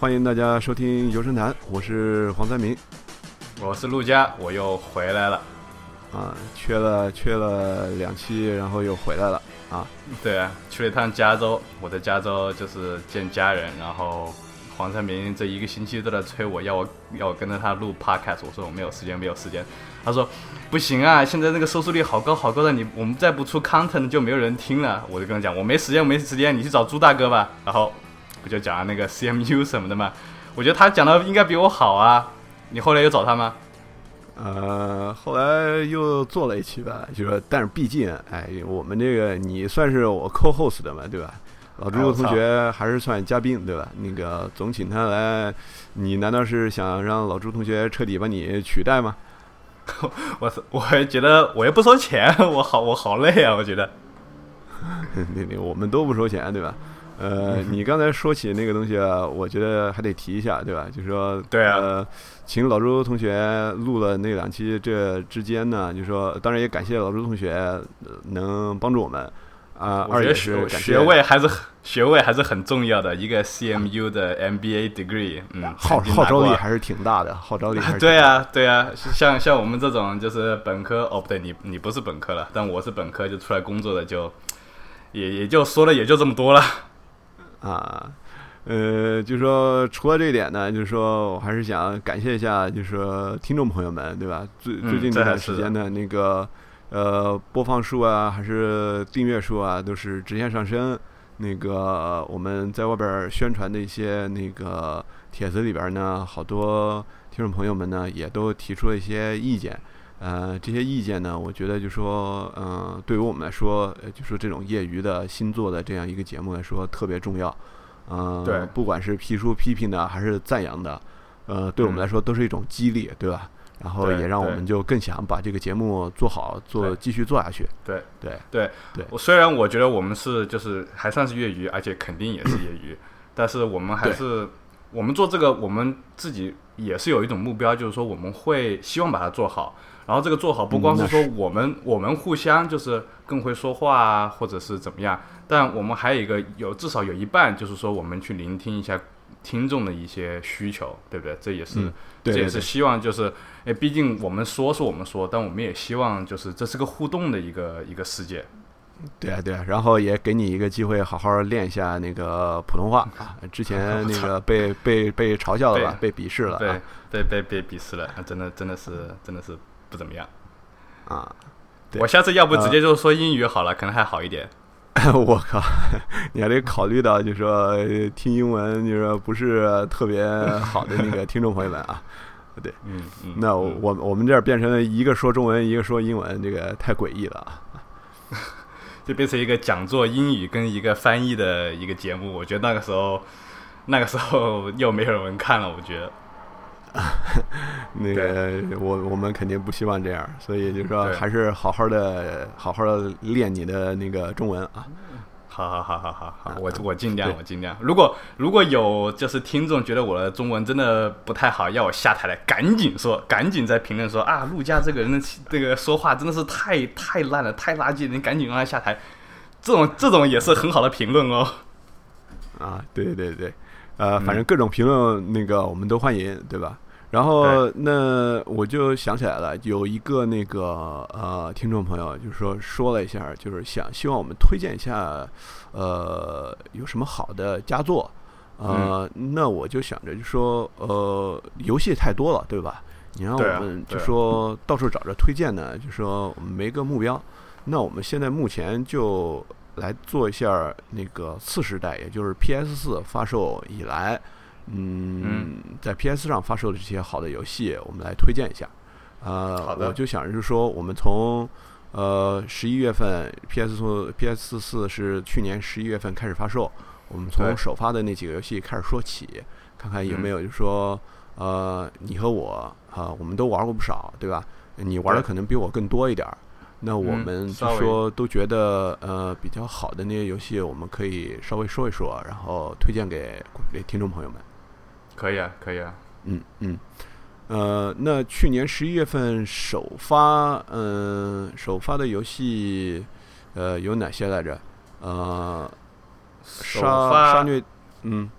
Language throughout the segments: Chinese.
啊，欢迎大家收听游神谈，我是黄三明，我是陆佳，我又回来了。啊，缺了缺了两期，然后又回来了啊。对啊，去了一趟加州，我在加州就是见家人，然后黄三明这一个星期都在催我要我要我跟着他录 podcast，我说我没有时间，没有时间。他说不行啊，现在那个收视率好高好高的，你我们再不出 content 就没有人听了。我就跟他讲，我没时间，我没时间，你去找朱大哥吧。然后不就讲了那个 CMU 什么的嘛？我觉得他讲的应该比我好啊。你后来又找他吗？呃，后来又做了一期吧，就说，但是毕竟，哎，我们这个你算是我 co host 的嘛，对吧？老朱同学还是算嘉宾，对吧？那个总请他来，你难道是想让老朱同学彻底把你取代吗？我，我还觉得我又不收钱，我好，我好累啊，我觉得。那那我们都不收钱，对吧？呃，你刚才说起那个东西啊，我觉得还得提一下，对吧？就是说，对啊，请老周同学录了那两期，这之间呢，就是说，当然也感谢老周同学能帮助我们啊。二也是学位还是学位还是很重要的，一个 CMU 的 MBA degree，嗯，号号召力还是挺大的，号召力。对啊，对啊，像像我们这种就是本科，哦不对，你你不是本科了，但我是本科就出来工作的，就也也就说了也就这么多了。啊，呃，就是说，除了这一点呢，就是说我还是想感谢一下，就是说听众朋友们，对吧？最最近这段时间的那个呃播放数啊，还是订阅数啊，都是直线上升。那个我们在外边宣传的一些那个帖子里边呢，好多听众朋友们呢也都提出了一些意见。呃，这些意见呢，我觉得就说，嗯，对于我们来说，就说这种业余的新做的这样一个节目来说，特别重要。嗯，对，不管是批书批评的还是赞扬的，呃，对我们来说都是一种激励，对吧？然后也让我们就更想把这个节目做好，做继续做下去。对对对对。我虽然我觉得我们是就是还算是业余，而且肯定也是业余，但是我们还是我们做这个，我们自己也是有一种目标，就是说我们会希望把它做好。然后这个做好不光是说我们我们互相就是更会说话啊，或者是怎么样，但我们还有一个有至少有一半就是说我们去聆听一下听众的一些需求，对不对？这也是这也是希望就是，哎，毕竟我们说是我们说，但我们也希望就是这是个互动的一个一个世界。对啊对啊，然后也给你一个机会好好练一下那个普通话啊，之前那个被被被嘲笑了吧，被鄙视了，对，被被被鄙视了，真的真的是真的是。不怎么样，啊！我下次要不直接就说英语好了，可能还好一点。我靠，你还得考虑到，就是说听英文，就是说不是特别好的那个听众朋友们啊。对，嗯嗯。那我我们这儿变成了一个说中文，一个说英文，这个太诡异了啊！就变成一个讲座英语跟一个翻译的一个节目。我觉得那个时候，那个时候又没有人看了。我觉得。那个，我我们肯定不希望这样，所以就说还是好好的，好好的练你的那个中文啊。好好好好好好，我我尽量，我尽量。如果如果有就是听众觉得我的中文真的不太好，要我下台来，赶紧说，赶紧在评论说啊，陆家这个人的这个说话真的是太太烂了，太垃圾，你赶紧让他下台。这种这种也是很好的评论哦。啊，对对对。呃，反正各种评论那个我们都欢迎，对吧？然后那我就想起来了，有一个那个呃听众朋友，就是说说了一下，就是想希望我们推荐一下，呃，有什么好的佳作？呃，那我就想着就说，呃，游戏太多了，对吧？你让我们就说到处找着推荐呢，就说我们没个目标。那我们现在目前就。来做一下那个次时代，也就是 PS 四发售以来，嗯，在 PS 上发售的这些好的游戏，我们来推荐一下。呃，我就想着说，我们从呃十一月份 PS 四 PS 四是去年十一月份开始发售，我们从首发的那几个游戏开始说起，看看有没有，就是说，呃，你和我啊，我们都玩过不少，对吧？你玩的可能比我更多一点儿。那我们就说都觉得呃比较好的那些游戏，我们可以稍微说一说，然后推荐给给听众朋友们。可以啊，可以啊。嗯嗯。呃，那去年十一月份首发，嗯，首发的游戏呃有哪些来着？呃，杀杀虐，嗯，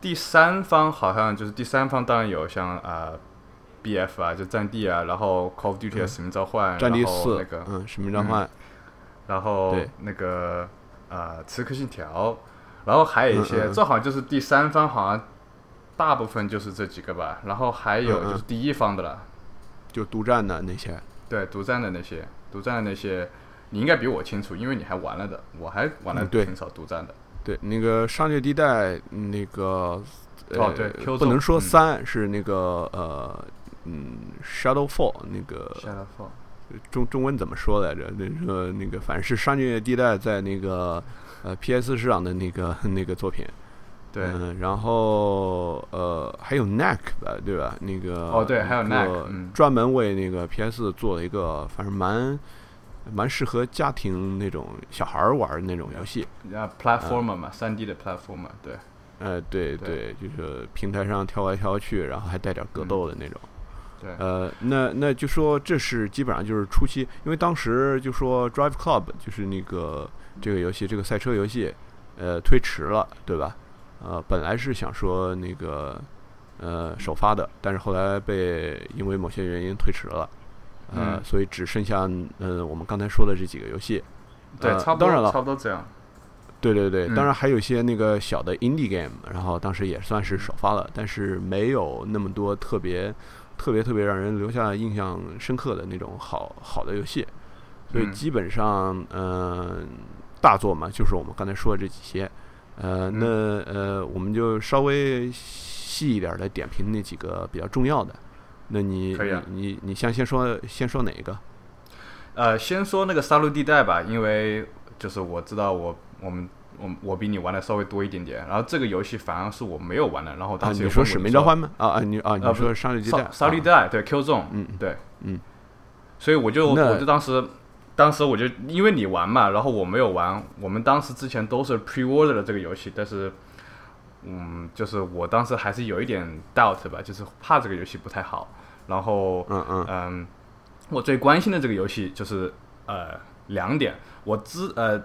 第三方好像就是第三方，当然有像啊、F 啊，就战地啊，然后 Call of Duty 的嗯。使命召唤，战地然后四那个，嗯，使命召唤，然后那个呃刺客信条，然后还有一些，嗯嗯嗯。这好像就是第三方，好像大部分就是这几个吧，然后还有就是第一方的了，就独占的那些。对，独占的那些，独占的那些，你应该比我清楚，因为你还玩了的，我还玩了挺少独占的。对，那个商业地带那个呃，哦对不能说嗯。三、是那个呃嗯，Shadowfall 那个 Shadowfall，中中文怎么说来着？那个那个反正是商业地带在那个呃 PS 市场的那个那个作品。对，嗯，然后呃还有 Knack 吧，对吧？那个哦对还有一 Knack，个嗯专门为那个 PS 做了一个，反正蛮蛮适合家庭那种小孩儿玩儿的那种游戏。啊，platformer 嘛，三 D 的 platformer，对，呃，对对就是平台上跳来跳去，然后还带点格斗的那种。对，呃，那那就说这是基本上就是初期，因为当时就说 Drive Club 就是那个这个游戏，这个赛车游戏，呃，推迟了，对吧？呃，本来是想说那个呃首发的，但是后来被因为某些原因推迟了，呃，嗯所以只剩下呃我们刚才说的这几个游戏。对，呃差不多，当然了差不多这样。对对对，嗯当然还有一些那个小的 indie game，然后当时也算是首发了，但是没有那么多特别特别特别让人留下印象深刻的那种好好的游戏，所以嗯。基本上嗯、大作嘛，就是我们刚才说的这几些，呃，那呃我们就稍微细一点的点评那几个比较重要的。那你你你先先说先说哪一个？呃，先说那个杀戮地带吧，因为就是我知道我我们我我比你玩的稍微多一点点，然后这个游戏反而是我没有玩的，然后啊，当时有你说使命召唤吗？啊啊，你啊，你说商业地带？杀杀戮地啊带对 Q 中，嗯对，嗯，所以我就那我就当时当时我就因为你玩嘛，然后我没有玩，我们当时之前都是 pre order 的这个游戏，但是嗯，就是我当时还是有一点 doubt 吧，就是怕这个游戏不太好，然后嗯嗯。嗯，我最关心的这个游戏就是呃两点，我知呃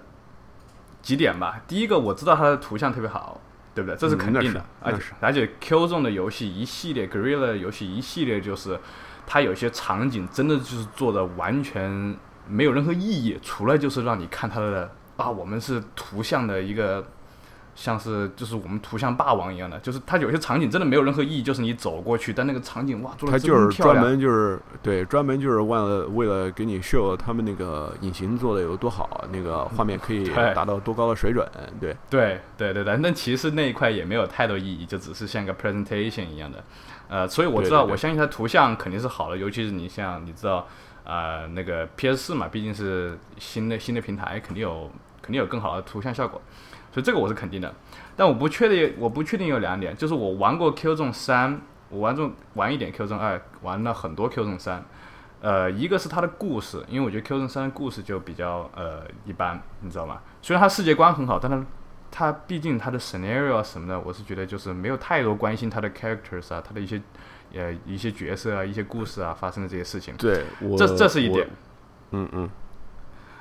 几点吧。第一个，我知道它的图像特别好，对不对？这是肯定的。而且而且 Q 中的游戏一系列，Gorilla 的游戏一系列，就是它有些场景真的就是做的完全没有任何意义，除了就是让你看它的啊，我们是图像的一个。像是就是我们图像霸王一样的，就是它有些场景真的没有任何意义，就是你走过去，但那个场景哇做的它就是专，门就是对专门就是为了为了给你 show 他们那个引擎做的有多好，那个画面可以达到多高的水准，对，对对对对，但其实那一块也没有太多意义，就只是像个 presentation 一样的。呃，所以我知道，对对对。我相信它图像肯定是好的，尤其是你像你知道，呃，那个 PS 四嘛，毕竟是新的新的平台，肯定有肯定有更好的图像效果，所以这个我是肯定的。但我不确定，我不确定有两点，就是我玩过 Q 中三，我玩中玩一点 Q 中二，玩了很多 Q 中三。呃，一个是它的故事，因为我觉得 Q 中三的故事就比较呃一般，你知道吗？虽然它世界观很好，但它它毕竟它的 scenario 啊什么的，我是觉得就是没有太多关心它的 characters 啊，它的一些呃一些角色啊、一些故事啊发生的这些事情。对我这这是一点。嗯嗯，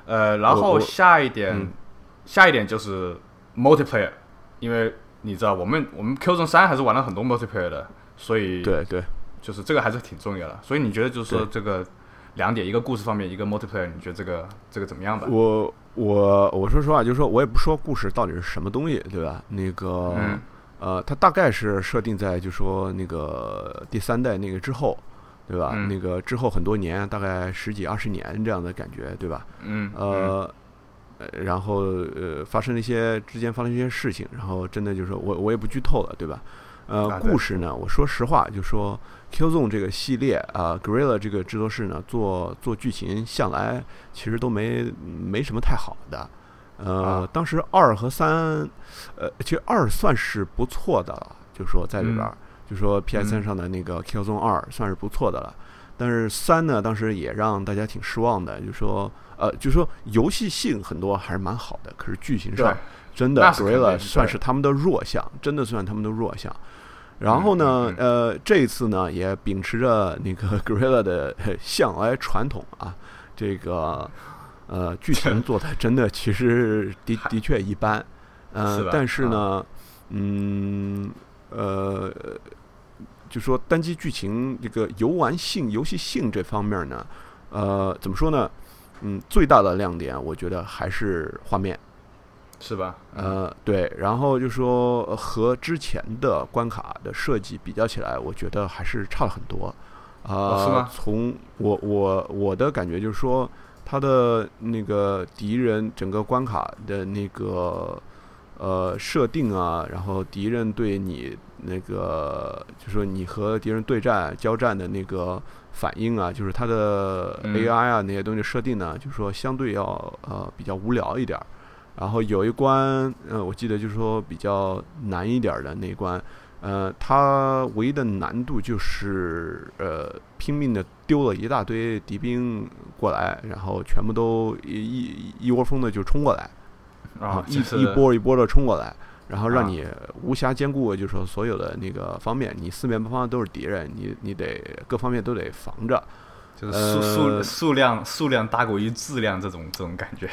呃，然后下一点，嗯下一点就是 multiplayer，因为你知道我们我们 Q 中三还是玩了很多 multiplayer 的，所以对对，就是这个还是挺重要的。所以你觉得就是说这个两点，一个故事方面，一个 multiplayer，你觉得这个这个怎么样吧？我我我说实话，就是说我也不说故事到底是什么东西，对吧？那个、嗯呃，它大概是设定在就说那个第三代那个之后，对吧？嗯那个之后很多年，大概十几二十年这样的感觉，对吧？嗯，呃，呃然后呃，发生了一些之间发生一些事情，然后真的就是说我我也不剧透了，对吧？呃，啊故事呢，我说实话，就说 Q Zone 这个系列啊、g o r i l l a 这个制作室呢，做做剧情向来其实都没没什么太好的。呃，啊当时二和三，呃，其实二算是不错的了，就说在里边儿，就说 PS 三嗯上的那个 Q Zone 二算是不错的了。但是三呢，当时也让大家挺失望的，就说呃，就说游戏性很多还是蛮好的，可是剧情上真的 Gorilla 算是他们的弱项，真的算他们的弱项。然后呢，嗯呃，这一次呢，也秉持着那个 Gorilla 的呃向来传统啊，这个呃剧 情做的真的其实的的确一般，呃是，但是呢，嗯。呃，就说单机剧情这个游玩性、游戏性这方面呢，呃，怎么说呢？嗯，最大的亮点，我觉得还是画面。是吧？呃，对，然后就说和之前的关卡的设计比较起来，我觉得还是差了很多。啊，是吗？从我我我的感觉就是说，他的那个敌人整个关卡的那个呃设定啊，然后敌人对你那个，就说你和敌人对战交战的那个反应啊，就是它的 AI 啊那些东西设定呢，就是说相对要呃比较无聊一点儿。然后有一关，呃，我记得就是说比较难一点的那一关，呃，它唯一的难度就是呃拼命的丢了一大堆敌兵过来，然后全部都一一一窝蜂的就冲过来，啊，一一波一波的冲过来，然后让你无暇兼顾，就是说所有的那个方面，你四面八方都是敌人，你你得各方面都得防着，就是数数数量数量大过于质量这种这种感觉。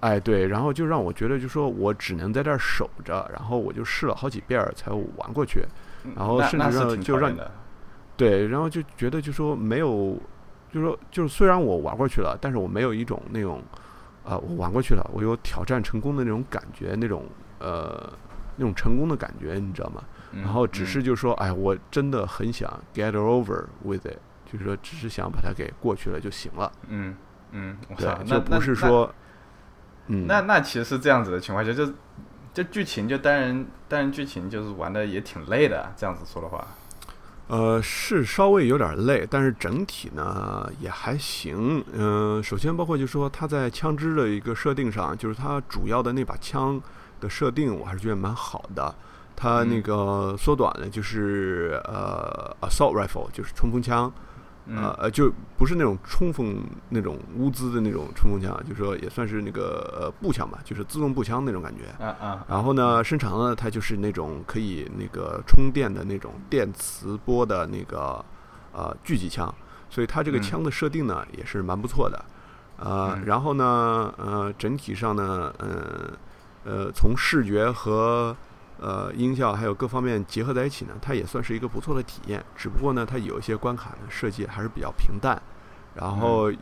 哎，对，然后就让我觉得，就说我只能在这儿守着，然后我就试了好几遍才玩过去，然后甚至让就让，对，然后就觉得就说没有，就说就是虽然我玩过去了，但是我没有一种那种啊，我玩过去了，我有挑战成功的那种感觉，那种呃那种成功的感觉，你知道吗？然后只是就说，哎，我真的很想 get over with it，就是说只是想把它给过去了就行了。嗯嗯，对，就不是说。嗯那那其实是这样子的情况下，就就剧情就单人单人剧情就是玩的也挺累的。这样子说的话，呃，是稍微有点累，但是整体呢也还行。嗯，首先包括就说他在枪支的一个设定上，就是他主要的那把枪的设定，我还是觉得蛮好的。它那个缩短的就是呃，assault rifle，就是冲锋枪。呃呃，就不是那种冲锋那种乌兹的那种冲锋枪，就说也算是那个呃步枪吧，就是自动步枪那种感觉。啊啊。然后呢，伸长了，它就是那种可以那个充电的那种电磁波的那个呃狙击枪，所以它这个枪的设定呢也是蛮不错的。呃，然后呢，呃，整体上呢，嗯呃，从视觉和呃，音效还有各方面结合在一起呢，它也算是一个不错的体验。只不过呢，它有一些关卡呢设计还是比较平淡。然后也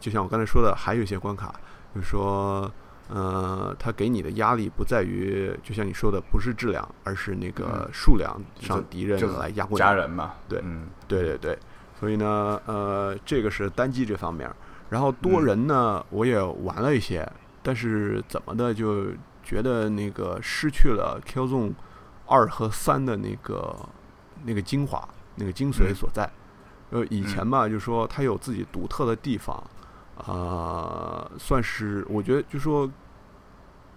就像我刚才说的，还有一些关卡，就是说，呃，它给你的压力不在于，就像你说的，不是质量，而是那个数量上敌人来压过家人嘛。对，对对对。所以呢，呃，这个是单机这方面。然后多人呢，我也玩了一些，但是怎么的就。觉得那个失去了《Killzone》二和三的那个那个精华、那个精髓所在。呃，以前吧，就说它有自己独特的地方，啊，算是我觉得就说《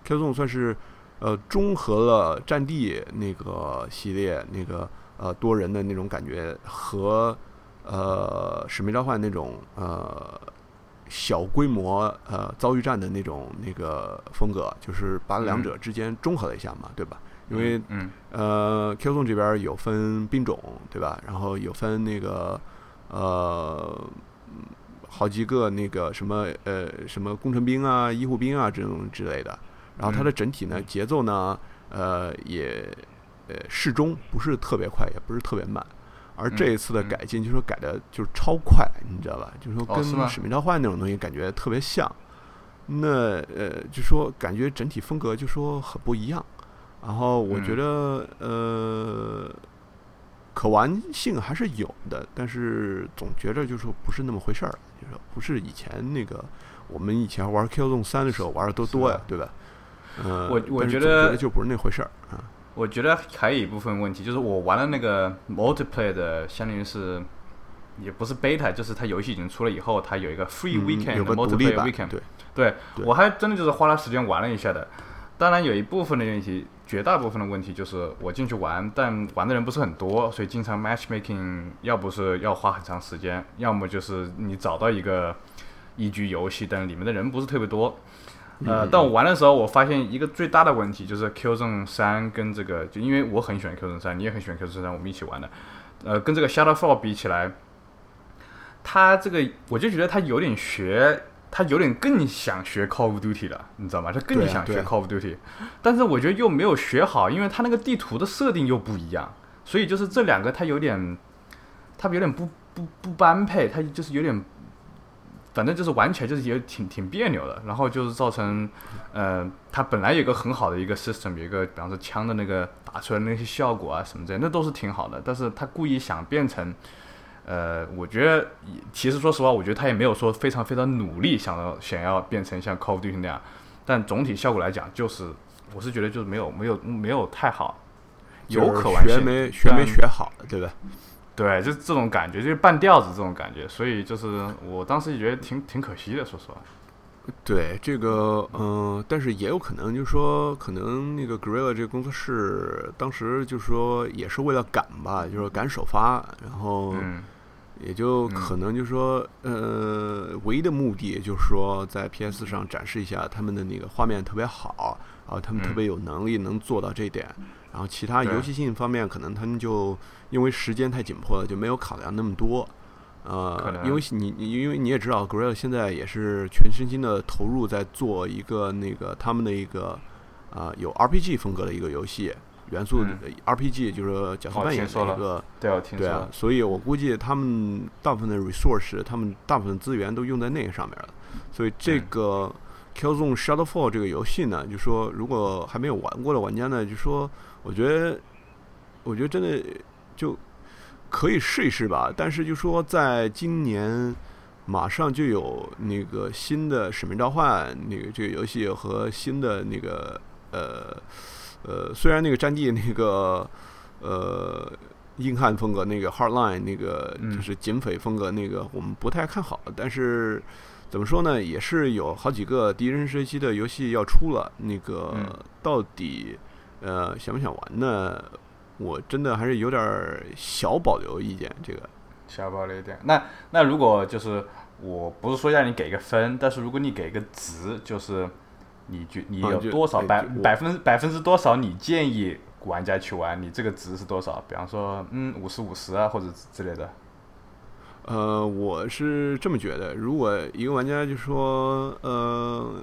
Killzone》算是呃中和了《战地》那个系列那个呃多人的那种感觉和呃《使命召唤》那种呃。小规模呃遭遇战的那种那个风格，就是把两者之间中和了一下嘛，对吧？因为嗯呃，Q 纵这边有分兵种，对吧？然后有分那个呃好几个那个什么呃什么工程兵啊、医护兵啊这种之类的。然后它的整体呢节奏呢呃也呃适中，不是特别快，也不是特别慢。而这一次的改进，就说改的就是超快，你知道吧？就是说跟《使命召唤》那种东西感觉特别像。那呃，就说感觉整体风格就说很不一样。然后我觉得呃，可玩性还是有的，但是总觉着就说不是那么回事儿，就说不是以前那个我们以前玩《Q 纵三》的时候玩的都多呀，对吧？嗯，我我觉得就不是那回事儿啊。我觉得还有一部分问题，就是我玩的那个 multiplayer 的，相当于是也不是 beta，就是它游戏已经出了以后，它有一个 free weekend multiplayer weekend。对，对我还真的就是花了时间玩了一下的。当然有一部分的问题，绝大部分的问题就是我进去玩，但玩的人不是很多，所以经常 matchmaking 要不是要花很长时间，要么就是你找到一个一局游戏，但里面的人不是特别多。呃，但我玩的时候，我发现一个最大的问题就是 Q 正三跟这个，就因为我很喜欢 Q 正三，你也很喜欢 Q 正三，我们一起玩的。呃，跟这个 Shadowfall 比起来，它这个我就觉得它有点学他有点更想学 Call of Duty 了，你知道吗？他更想学 Call of Duty，、但是我觉得又没有学好，因为他那个地图的设定又不一样，所以就是这两个他有点，他有点不不不般配，他就是有点，反正就是玩起来就是也挺挺别扭的，然后就是造成，呃，他本来有一个很好的一个 system，有一个比方说枪的那个打出来的那些效果啊什么之类的，那都是挺好的，但是他故意想变成。呃，我觉得也其实说实话，我觉得他也没有说非常非常努力想要想要变成像 Call of Duty 那样，但总体效果来讲，就是我是觉得就是没有没有没有太好，有可玩学性，没学没学好，对吧？对，就是这种感觉，就是半吊子这种感觉，所以就是我当时也觉得挺挺可惜的，说实话。对这个，嗯、但是也有可能，就是说，可能那个 Gorilla 这个工作室当时就是说，也是为了赶吧，就是赶首发，然后嗯也就可能就是说，呃，唯一的目的就是说，在 PS 上展示一下他们的那个画面特别好，然后他们特别有能力能做到这一点，然后其他游戏性方面，可能他们就因为时间太紧迫了，就没有考量那么多。呃，因为你你因为你也知道，Gorilla 现在也是全身心的投入在做一个那个他们的一个啊、有 RPG 风格的一个游戏元素、嗯 RPG 就是角色哦扮演的一个。对，我听说对啊，，所以我估计他们大部分的 resource，他们大部分资源都用在那个上面了。所以这嗯个 Killzone Shadowfall 这个游戏呢，就说如果还没有玩过的玩家呢，就说我觉得，我觉得真的就可以试一试吧。但是就说在今年马上就有那个新的《使命召唤》那个这个游戏和新的那个呃呃，虽然那个战地那个呃硬汉风格那个 Hardline 那个嗯就是警匪风格那个我们不太看好，但是怎么说呢，也是有好几个第一人射击的游戏要出了，那个嗯到底呃想不想玩呢？我真的还是有点儿小保留意见，这个。小保留一点。那那如果就是我不是说让你给个分，但是如果你给个值，就是你觉你有多少百百分之百分之多少你建议玩家去玩，你这个值是多少？比方说，嗯，五十五十啊，或者之类的。呃，我是这么觉得，如果一个玩家就说，呃，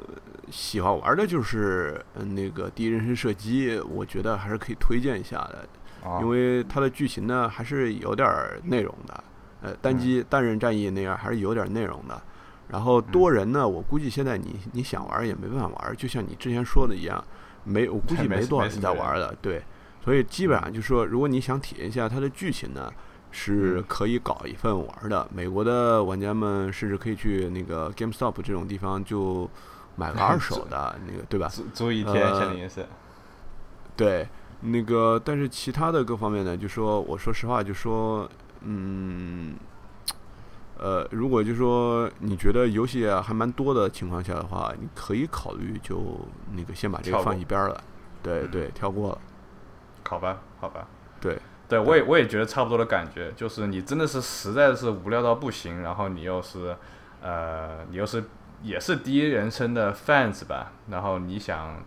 喜欢玩的就是呃那个第一人称射击，我觉得还是可以推荐一下的，啊，因为它的剧情呢还是有点儿内容的，呃，单机单人战役那样还是有点儿内容的。然后多人呢，我估计现在你你想玩也没办法玩，就像你之前说的一样，没我估计没没多少人在玩的，对。所以基本上就是说，如果你想体验一下它的剧情呢，是嗯可以搞一份玩的。美国的玩家们甚至可以去那个 GameStop 这种地方就买个二手的 那个，对吧？租租一天，呃夏令营是。对，那个但是其他的各方面呢，就说我说实话，就说嗯，呃，如果就说你觉得游戏啊还蛮多的情况下的话，你可以考虑就那个先把这个放一边了。对嗯对，跳过了。好吧，好吧。对，对，我也我也觉得差不多的感觉，就是你真的是实在是无聊到不行，然后你又是，呃，你又是也是第一人称的 fans 吧，然后你想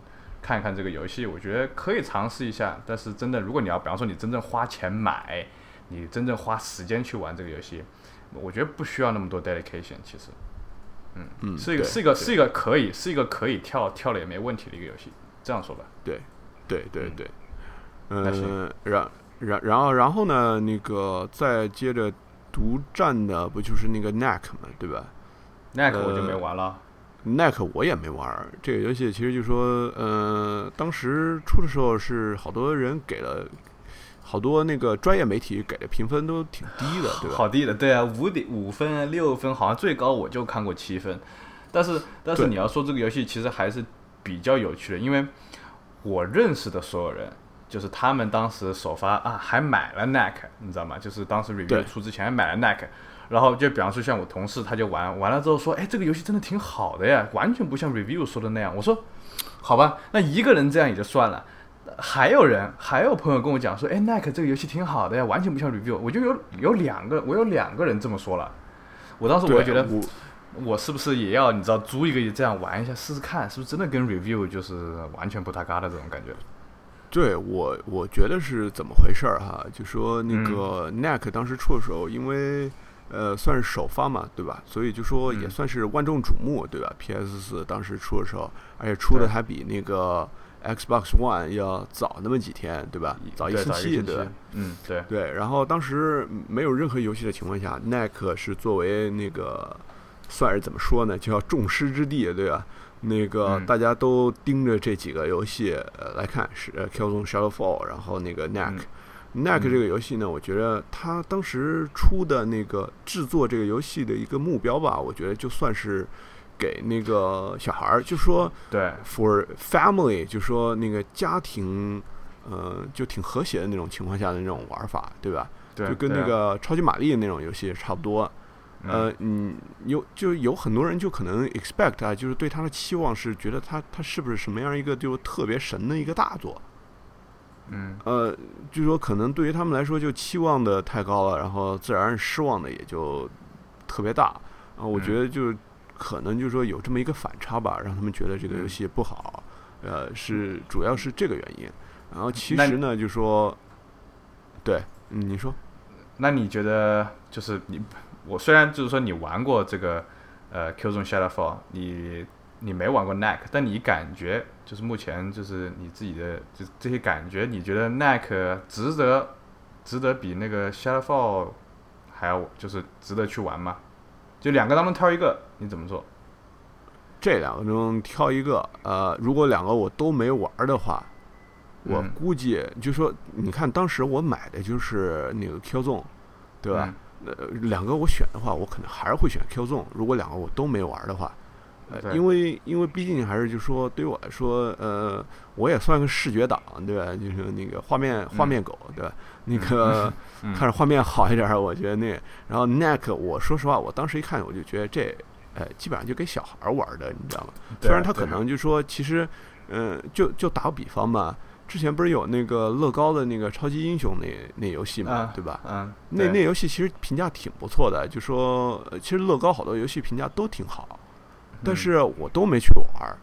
看看这个游戏，我觉得可以尝试一下。但是真的，如果你要，比方说你真正花钱买，你真正花时间去玩这个游戏，我觉得不需要那么多 dedication。其实，嗯，嗯，是一个是一个是一个可以是一个可以跳跳了也没问题的一个游戏。这样说吧，对对对嗯对，嗯，然然然后然后呢，那个再接着独占的不就是那个 Knack 嘛，对吧？？Neck 我就没呃玩了。Knack 我也没玩儿，这个游戏其实就说，呃，当时出的时候是好多人给了，好多那个专业媒体给的评分都挺低的，对吧？好低的，对啊，五点五分啊，六分，好像最高我就看过七分。但是，但是你要说这个游戏其实还是比较有趣的，因为我认识的所有人，就是他们当时首发啊，还买了 NAC，你知道吗？就是当时 review 出之前还买了 NAC，然后就比方说像我同事他就玩完了之后说，哎，这个游戏真的挺好的呀，完全不像 review 说的那样。我说，好吧，那一个人这样也就算了。还有人，还有朋友跟我讲说，哎，NAC 这个游戏挺好的呀，完全不像 review。我就有有两个，我有两个人这么说了。我当时我就觉得，我我是不是也要你知道租一个这样玩一下试试看，是不是真的跟 review 就是完全不搭嘎的这种感觉？对我我觉得是怎么回事儿哈？就说那个 Knack 当时出的时候，因为呃，算是首发嘛，对吧？所以就说也嗯算是万众瞩目，对吧？PS 四当时出的时候，而且出的还比那个 Xbox One 要早那么几天，对吧？早一对星期，对吧？嗯，对，对，然后当时没有任何游戏的情况下，NAC 是作为那个算是怎么说呢，叫众矢之的，对吧？那个嗯大家都盯着这几个游戏呃来看，是呃 Killzone Shadowfall，然后那个 NAC、嗯 NAC 嗯这个游戏呢，我觉得它当时出的那个制作这个游戏的一个目标吧，我觉得就算是给那个小孩儿，就说对，for family，就说那个家庭，呃，就挺和谐的那种情况下的那种玩法，对吧？对，就跟那个超级玛丽那种游戏差不多。呃，嗯，有就有很多人就可能 expect 啊，就是对他的期望是觉得他他是不是什么样一个就特别神的一个大作？嗯呃，就说可能对于他们来说就期望的太高了，然后自然失望的也就特别大。啊，我觉嗯得就可能就是说有这么一个反差吧，让他们觉得这个游嗯戏不好。呃，是主要是这个原因。然后其实呢，就说，对，嗯，你说。那你觉得就是你，我虽然就是说你玩过这个呃 Killzone Shadowfall，你你没玩过 NAC，但你感觉就是目前就是你自己的就这些感觉，你觉得 Nike 值得值得比那个 Shadowfall 还要就是值得去玩吗？就两个当中挑一个，你怎么做？这两个中挑一个，呃，如果两个我都没玩儿的话，我嗯估计就说，你看当时我买的就是那个 Q Zone，对吧？呃，两个我选的话，我可能还是会选 Q Zone。如果两个我都没玩儿的话，呃，因为因为毕竟还是就说对于我来说，呃，我也算个视觉党，对吧？就是那个画面画面狗，对吧？那个嗯 看着画面好一点儿，我觉得那个，然后 Neck，我说实话，我当时一看我就觉得这，呃，基本上就给小孩儿玩的，你知道吗？虽然他可能就说，其实，嗯、就就打个比方嘛，之前不是有那个乐高的那个超级英雄那那游戏嘛，啊对吧？嗯，那那游戏其实评价挺不错的，就说呃其实乐高好多游戏评价都挺好，但嗯是我都没去玩儿，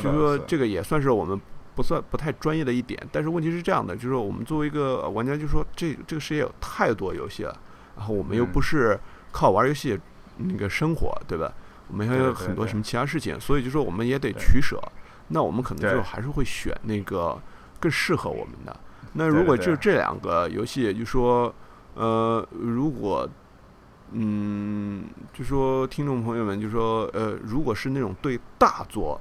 就说这个也算是我们不算不太专业的一点。但是问题是这样的，就是说我们作为一个玩家，就说这这个世界有太多游戏了，然后我们又嗯不是靠玩游戏那个生活，对吧？我们还有很多什么其他事情，所以就说我们也得取舍。那我们可能对就还是会选那个更适合我们的。那如果对就这两个游戏，就说呃，如果嗯，就说听众朋友们，就说呃，如果是那种对大作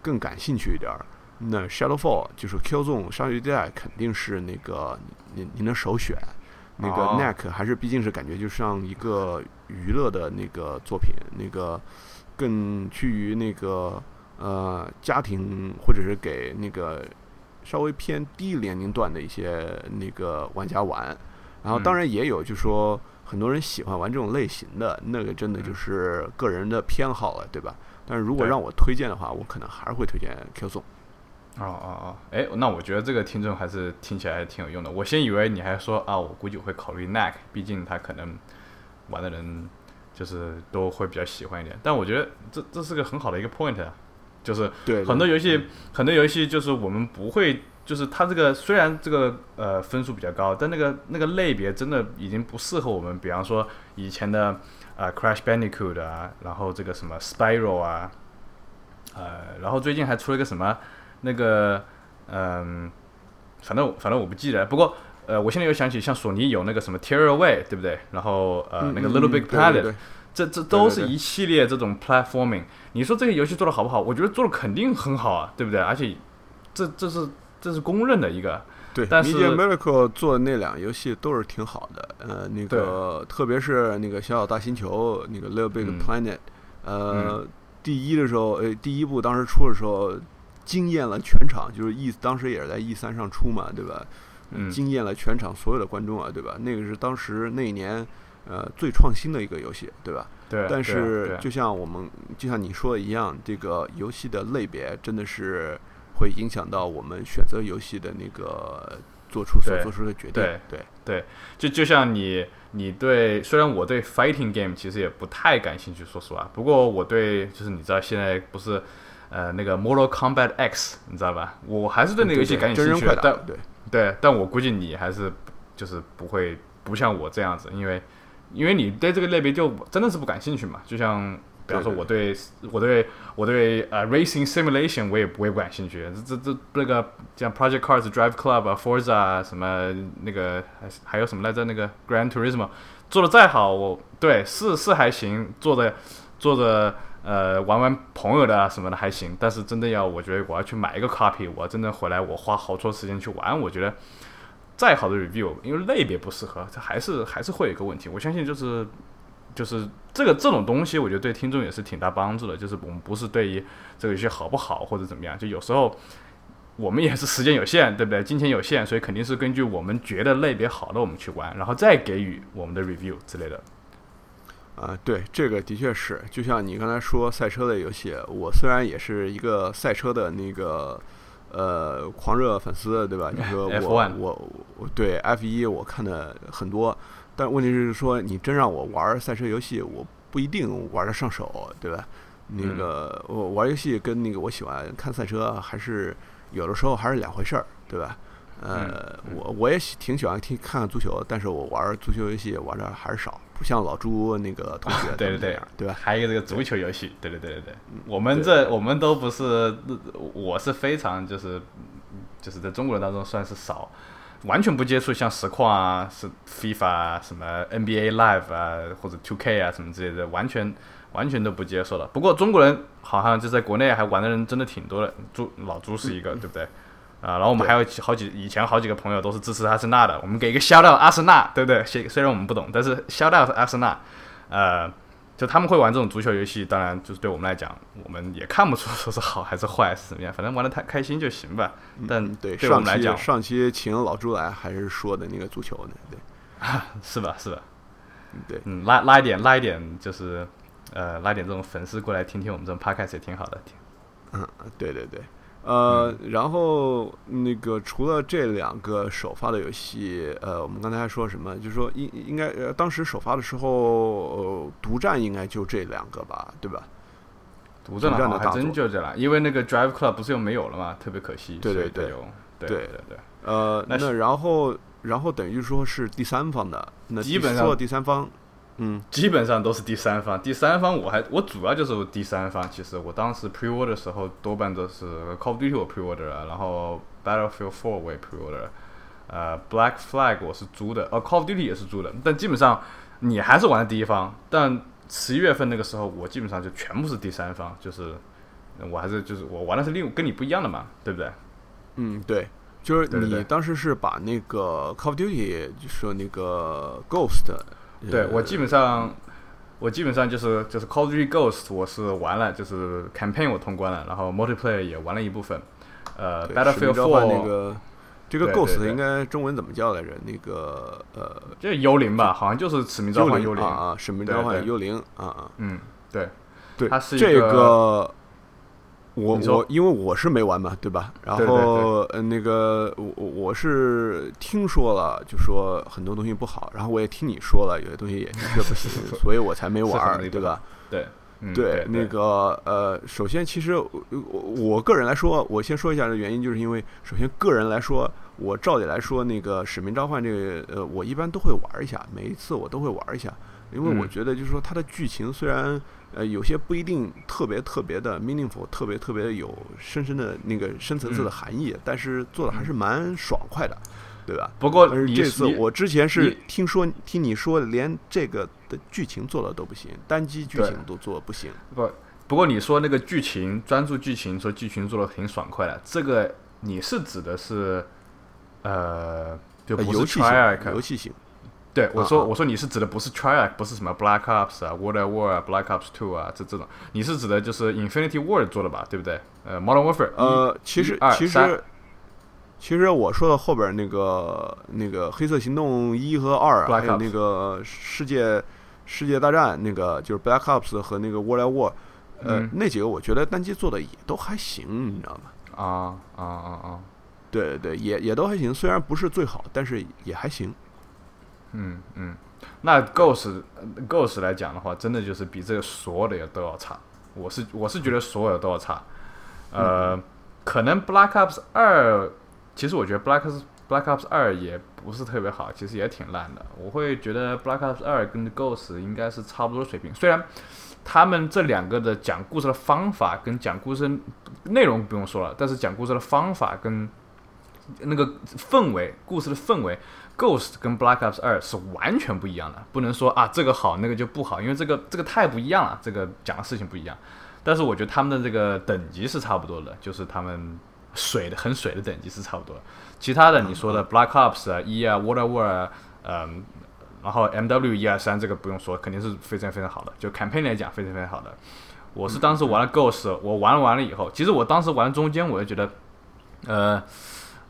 更感兴趣一点儿，那 Shadowfall 就是 Killzone 鲨鱼地带肯定是那个您您的首选。那个哦 NAC 还是毕竟是感觉就像一个娱乐的那个作品，那个更趋于那个呃家庭或者是给那个稍微偏低年龄段的一些那个玩家玩。然后当嗯然也有就说很多人喜欢玩这种类型的，那个真的就嗯是个人的偏好了，对吧？但是如果让我推荐的话，我可能还是会推荐 Q 送。哦哦哦，哎，那我觉得这个听众还是听起来挺有用的。我先以为你还说啊，我估计我会考虑 NAC，毕竟他可能玩的人就是都会比较喜欢一点。但我觉得这这是个很好的一个 point 啊，就是对，很多游戏，很多游戏就是我们不会，就是它这个虽然这个呃分数比较高，但那个那个类别真的已经不适合我们。比方说以前的呃 Crash Bandicoot 啊，然后这个什么 Spiral 啊，呃，然后最近还出了一个什么那个嗯、反正反正我不记得，不过。呃，我现在又想起，像索尼有那个什么 Tear Away，对不对？然后呃，那个 Little 嗯 Big 对对 Planet，对这这都是一系列这种 platforming。你说这个游戏做的好不好？我觉得做的肯定很好啊，对不对？而且这这是这是公认的一个，对但是 Media Miracle 做的那两个游戏都是挺好的，呃，那个特别是那个小小大星球，那个 Little Big 嗯 Planet，、呃，第一的时候，呃，第一部当时出的时候惊艳了全场，就是 E 当时也是在 E 三上出嘛，对吧？嗯惊艳了全场所有的观众啊，对吧？那个是当时那一年呃最创新的一个游戏，对吧？对。但是就像我们就像你说的一样，这个游戏的类别真的是会影响到我们选择游戏的那个做出所做出的决定。对对就就像你你对，虽然我对 fighting game 其实也不太感兴趣，说实话，不过我对就是你知道现在不是。呃，那个 Mortal Kombat X，你知道吧？我还是对那个游戏感兴趣的但对对，但我估计你还是就是不会不像我这样子，因为因为你对这个类别就真的是不感兴趣嘛。就像比方说，我对我对我对呃 racing simulation 我也我也不感兴趣。这这这那个像 Project Cars Drive Club 啊，Forza 啊，什么那个还还有什么来着？那个 Grand Turismo 做的再好，我对是是还行，做的做的呃玩玩朋友的啊什么的还行。但是真的要我觉得我要去买一个 copy，我真的回来我花好多时间去玩，我觉得。再好的 review，因为类别不适合，它还是还是会有一个问题。我相信就是就是这个这种东西，我觉得对听众也是挺大帮助的。就是我们不是对于这个游戏好不好或者怎么样，就有时候我们也是时间有限，对不对？金钱有限，所以肯定是根据我们觉得类别好的我们去玩，然后再给予我们的 review 之类的。啊，对，这个的确是，就像你刚才说赛车类游戏，我虽然也是一个赛车的那个。呃，狂热粉丝对吧？你说我我我对 F 一我看的很多，但问题是说你真让我玩赛车游戏，我不一定玩得上手，对吧？那个我玩游戏跟那个我喜欢看赛车还是有的时候还是两回事儿，对吧？呃，我我也挺喜欢听看看足球，但是我玩足球游戏玩的还是少，不像老朱那个同学 对对对，对吧？还有这个足球游戏，对对对对对，我们这我们都不是，我是非常就是就是在中国人当中算是少，完全不接触像实况啊、是 FIFA 啊、什么 NBA Live 啊或者 Two K 啊什么之类的，完全完全都不接受了。不过中国人好像就在国内还玩的人真的挺多的，朱老朱是一个，对不对？啊，然后我们还有好几以前好几个朋友都是支持阿森纳的，我们给一个 shout out 阿森纳，对不对？虽虽然我们不懂，但是 shout out 阿森纳，呃，就他们会玩这种足球游戏，当然就是对我们来讲，我们也看不出说是好还是坏是怎么样，反正玩的太开心就行吧。但对对我们来讲，上期请老朱来还是说的那个足球呢，对，是吧？是吧？对，嗯，拉拉一点拉一点，就是呃拉点这种粉丝过来听听我们这种 podcast 也挺好的，嗯，对对对。呃，然后那个除了这两个首发的游戏，呃，我们刚才还说什么？就是说应应该呃，当时首发的时候，呃，独占应该就这两个吧，对吧？独占的还真就这了，因为那个 Drive Club 不是又没有了嘛，特别可惜。对对对，对对对。呃，那然后然后等于说是第三方的，那基本上第三方。嗯，基本上都是第三方。第三方我还我主要就是第三方。其实我当时 pre order 的时候，多半都是 Call of Duty 我 pre order 了，然后 Battlefield 4我也 pre order，呃，Black Flag 我是租的，呃，Call of Duty 也是租的。但基本上你还是玩的第一方。但十一月份那个时候，我基本上就全部是第三方，就是我还是就是我玩的是另跟你不一样的嘛，对不对？嗯，对，就是你当时是把那个 Call of Duty 就说那个 Ghost。对我基本上，我基本上就是就是 Call of Duty Ghost，我是玩了，就是 campaign 我通关了，然后 multiplayer 也玩了一部分。呃，Battlefield Four 那个这个 Ghost 应该中文怎么叫来着？那个呃，这幽灵吧，好像就是使命召唤幽灵啊，使命召唤幽灵啊啊，嗯，对，对，它是这个。我我因为我是没玩嘛，对吧？然后呃那个我我是听说了，就说很多东西不好，然后我也听你说了，有些东西也的确不行，所以我才没玩，对吧？对对，那个呃，首先其实我我个人来说，我先说一下的原因，就是因为首先个人来说，我照理来说那个使命召唤这个呃，我一般都会玩一下，每一次我都会玩一下，因为我觉得就是说它的剧情虽然。呃，有些不一定特别特别的 meaningful，特别特别有深深的那个深层次的含义，但是做的还是蛮爽快的，对吧？不过这次我之前是听说听你说连这个的剧情做的都不行，单机剧情都做不行。不，不过你说那个剧情专注剧情，说剧情做的挺爽快的，这个你是指的是呃，就不是 triarch 游戏性。对，我说我说你是指的不是 Triarch，不是什么 Black Ops 啊，World War 啊，Black Ops Two 啊，这这种，你是指的就是 Infinity War 做的吧，对不对？呃，Modern Warfare。呃，其实其实其实我说的后边那个那个黑色行动一和二，还有那个世界世界大战那个就是 Black Ops 和那个 World War，呃，那几个我觉得单机做的也都还行，你知道吗？啊啊啊啊！对对，也也都还行，虽然不是最好，但是也还行。嗯嗯，那 Ghost Ghost 来讲的话，真的就是比这个所有的也都要差。我是我是觉得所有的都要差。呃，可能 Black Ops 二，其实我觉得 Black Ops Black Ops 二也不是特别好，其实也挺烂的。我会觉得 Black Ops 二跟 Ghost 应该是差不多水平，虽然他们这两个的讲故事的方法跟讲故事内容不用说了，但是讲故事的方法跟那个氛围，故事的氛围，Ghost 跟 Black Ops 二是完全不一样的，不能说啊这个好那个就不好，因为这个这个太不一样了，这个讲的事情不一样。但是我觉得他们的这个等级是差不多的，就是他们水的很水的等级是差不多。其他的你说的 Black Ops 啊一啊 Water War 啊，嗯，然后 MW 一二三这个不用说，肯定是非常非常好的。就 campaign 来讲，非常非常好的。我是当时玩了 Ghost，我玩了完了以后，其实我当时玩中间我就觉得，呃。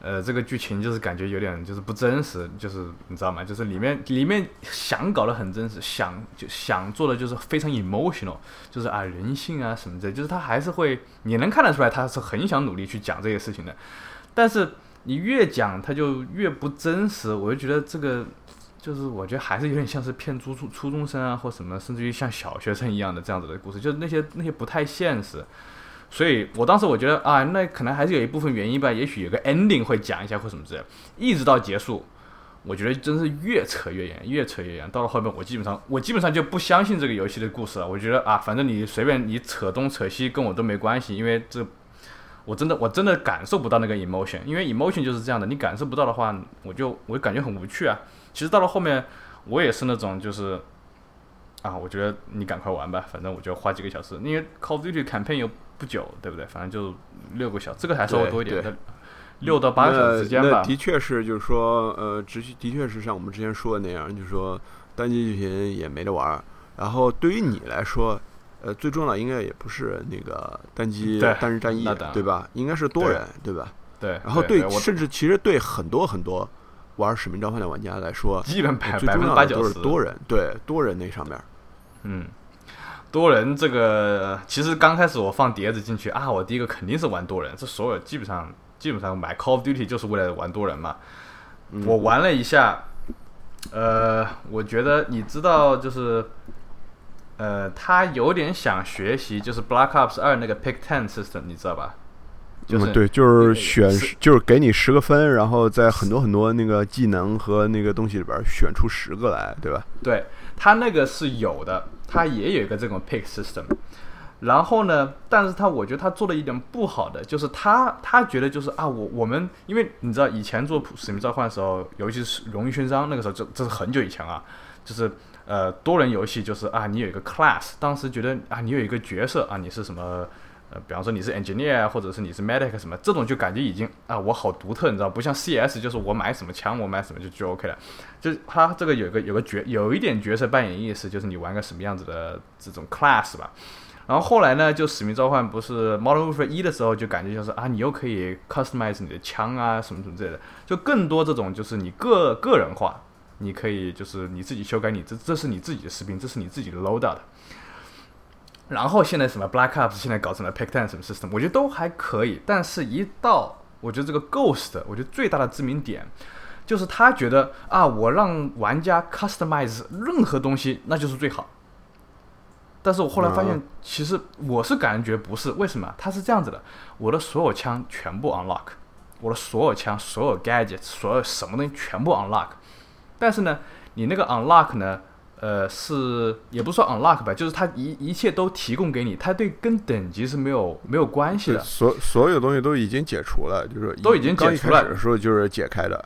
呃，这个剧情就是感觉有点就是不真实，就是你知道吗？就是里面里面想搞得很真实，想就想做的就是非常 emotional，就是啊人性啊什么的，就是他还是会你能看得出来他是很想努力去讲这些事情的，但是你越讲他就越不真实，我就觉得这个就是我觉得还是有点像是骗初初初中生啊或什么，甚至于像小学生一样的这样子的故事，就是那些那些不太现实。所以我当时我觉得啊，那可能还是有一部分原因吧，也许有个 ending 会讲一下或什么之类，一直到结束，我觉得真是越扯越远，越扯越远。到了后面，我基本上我基本上就不相信这个游戏的故事了。我觉得啊，反正你随便你扯东扯西，跟我都没关系，因为这我真的我真的感受不到那个 emotion，因为 emotion 就是这样的，你感受不到的话，我就我就感觉很无趣啊。其实到了后面，我也是那种就是啊，我觉得你赶快玩吧，反正我就花几个小时，因为 Call of Duty campaign 有。不久，对不对？反正就六个小时，这个还稍微多一点，六到八个小时之间吧。的确是，就是说，呃，直的确是像我们之前说的那样，就是说单机剧情也没得玩。然后对于你来说，呃，最重要的应该也不是那个单机单人战役，对吧？应该是多人，对吧？对。然后对，甚至其实对很多很多玩使命召唤的玩家来说，基本百百分之八九都是多人，对多人那上面，嗯。多人这个其实刚开始我放碟子进去啊，我第一个肯定是玩多人，这所有基本上基本上买 Call of Duty 就是为了玩多人嘛。我玩了一下，呃，我觉得你知道就是，呃，他有点想学习就是 Black Ops 二那个 Pick Ten System，你知道吧？就是对，就是选，就是给你十个分，然后在很多很多那个技能和那个东西里边选出十个来，对吧？对它那个是有的。它也有一个这种 pick system，然后呢，但是他我觉得他做了一点不好的，就是他他觉得就是啊，我我们因为你知道以前做使命召唤的时候，尤其是荣誉勋章那个时候，这这是很久以前啊，就是呃多人游戏就是啊，你有一个 class，当时觉得啊，你有一个角色啊，你是什么？呃，比方说你是 engineer 或者是你是 medic 什么，这种就感觉已经啊，我好独特，你知道，不像 CS，就是我买什么枪，我买什么就就 OK 了。就是它这个有个有个角，有一点角色扮演意思，就是你玩个什么样子的这种 class 吧。然后后来呢，就使命召唤不是 Modern Warfare 一的时候，就感觉就是啊，你又可以 customize 你的枪啊，什么什么之类的，就更多这种就是你个个人化，你可以就是你自己修改你这这是你自己的士兵，这是你自己的 loadout。然后现在什么 Black Ops 现在搞成了 Pick Ten 什么 system，我觉得都还可以。但是，一到我觉得这个 Ghost，我觉得最大的致命点就是他觉得啊，我让玩家 customize 任何东西，那就是最好。但是我后来发现，其实我是感觉不是。为什么？他是这样子的：我的所有枪全部 unlock，我的所有枪、所有 gadgets、所有什么东西全部 unlock。但是呢，你那个 unlock 呢？呃，是也不说 unlock 吧，就是它一一切都提供给你，它对跟等级是没有没有关系的。所所有东西都已经解除了，就是都已经解除了的时候就是解开的。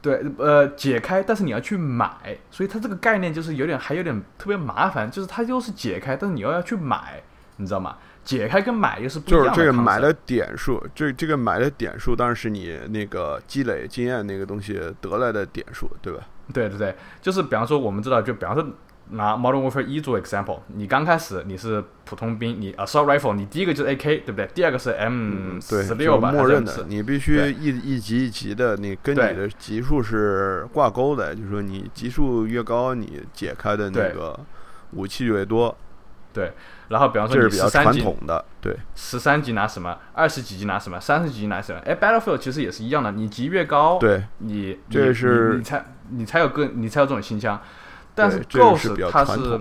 对，呃，解开，但是你要去买，所以它这个概念就是有点还有点特别麻烦，就是它就是解开，但是你要要去买，你知道吗？解开跟买又是不一样的。就是这个买的点数，这这个买的点数当然是你那个积累经验那个东西得来的点数，对吧？对对对，就是比方说，我们知道，就比方说拿 Modern Warfare 一做 example，你刚开始你是普通兵，你 assault rifle，你第一个就是 AK，对不对？第二个是 M 十六吧，默认的，你必须一一级一级的，你跟你的级数是挂钩的，就是说你级数越高，你解开的那个武器越多。对，然后比方说你十三级的，对，十三级拿什么？二十几级拿什么？三十几级拿什么？哎，Battlefield 其实也是一样的，你级越高，对，你这是你才你才有更你才有这种新枪。但是 Ghost 它是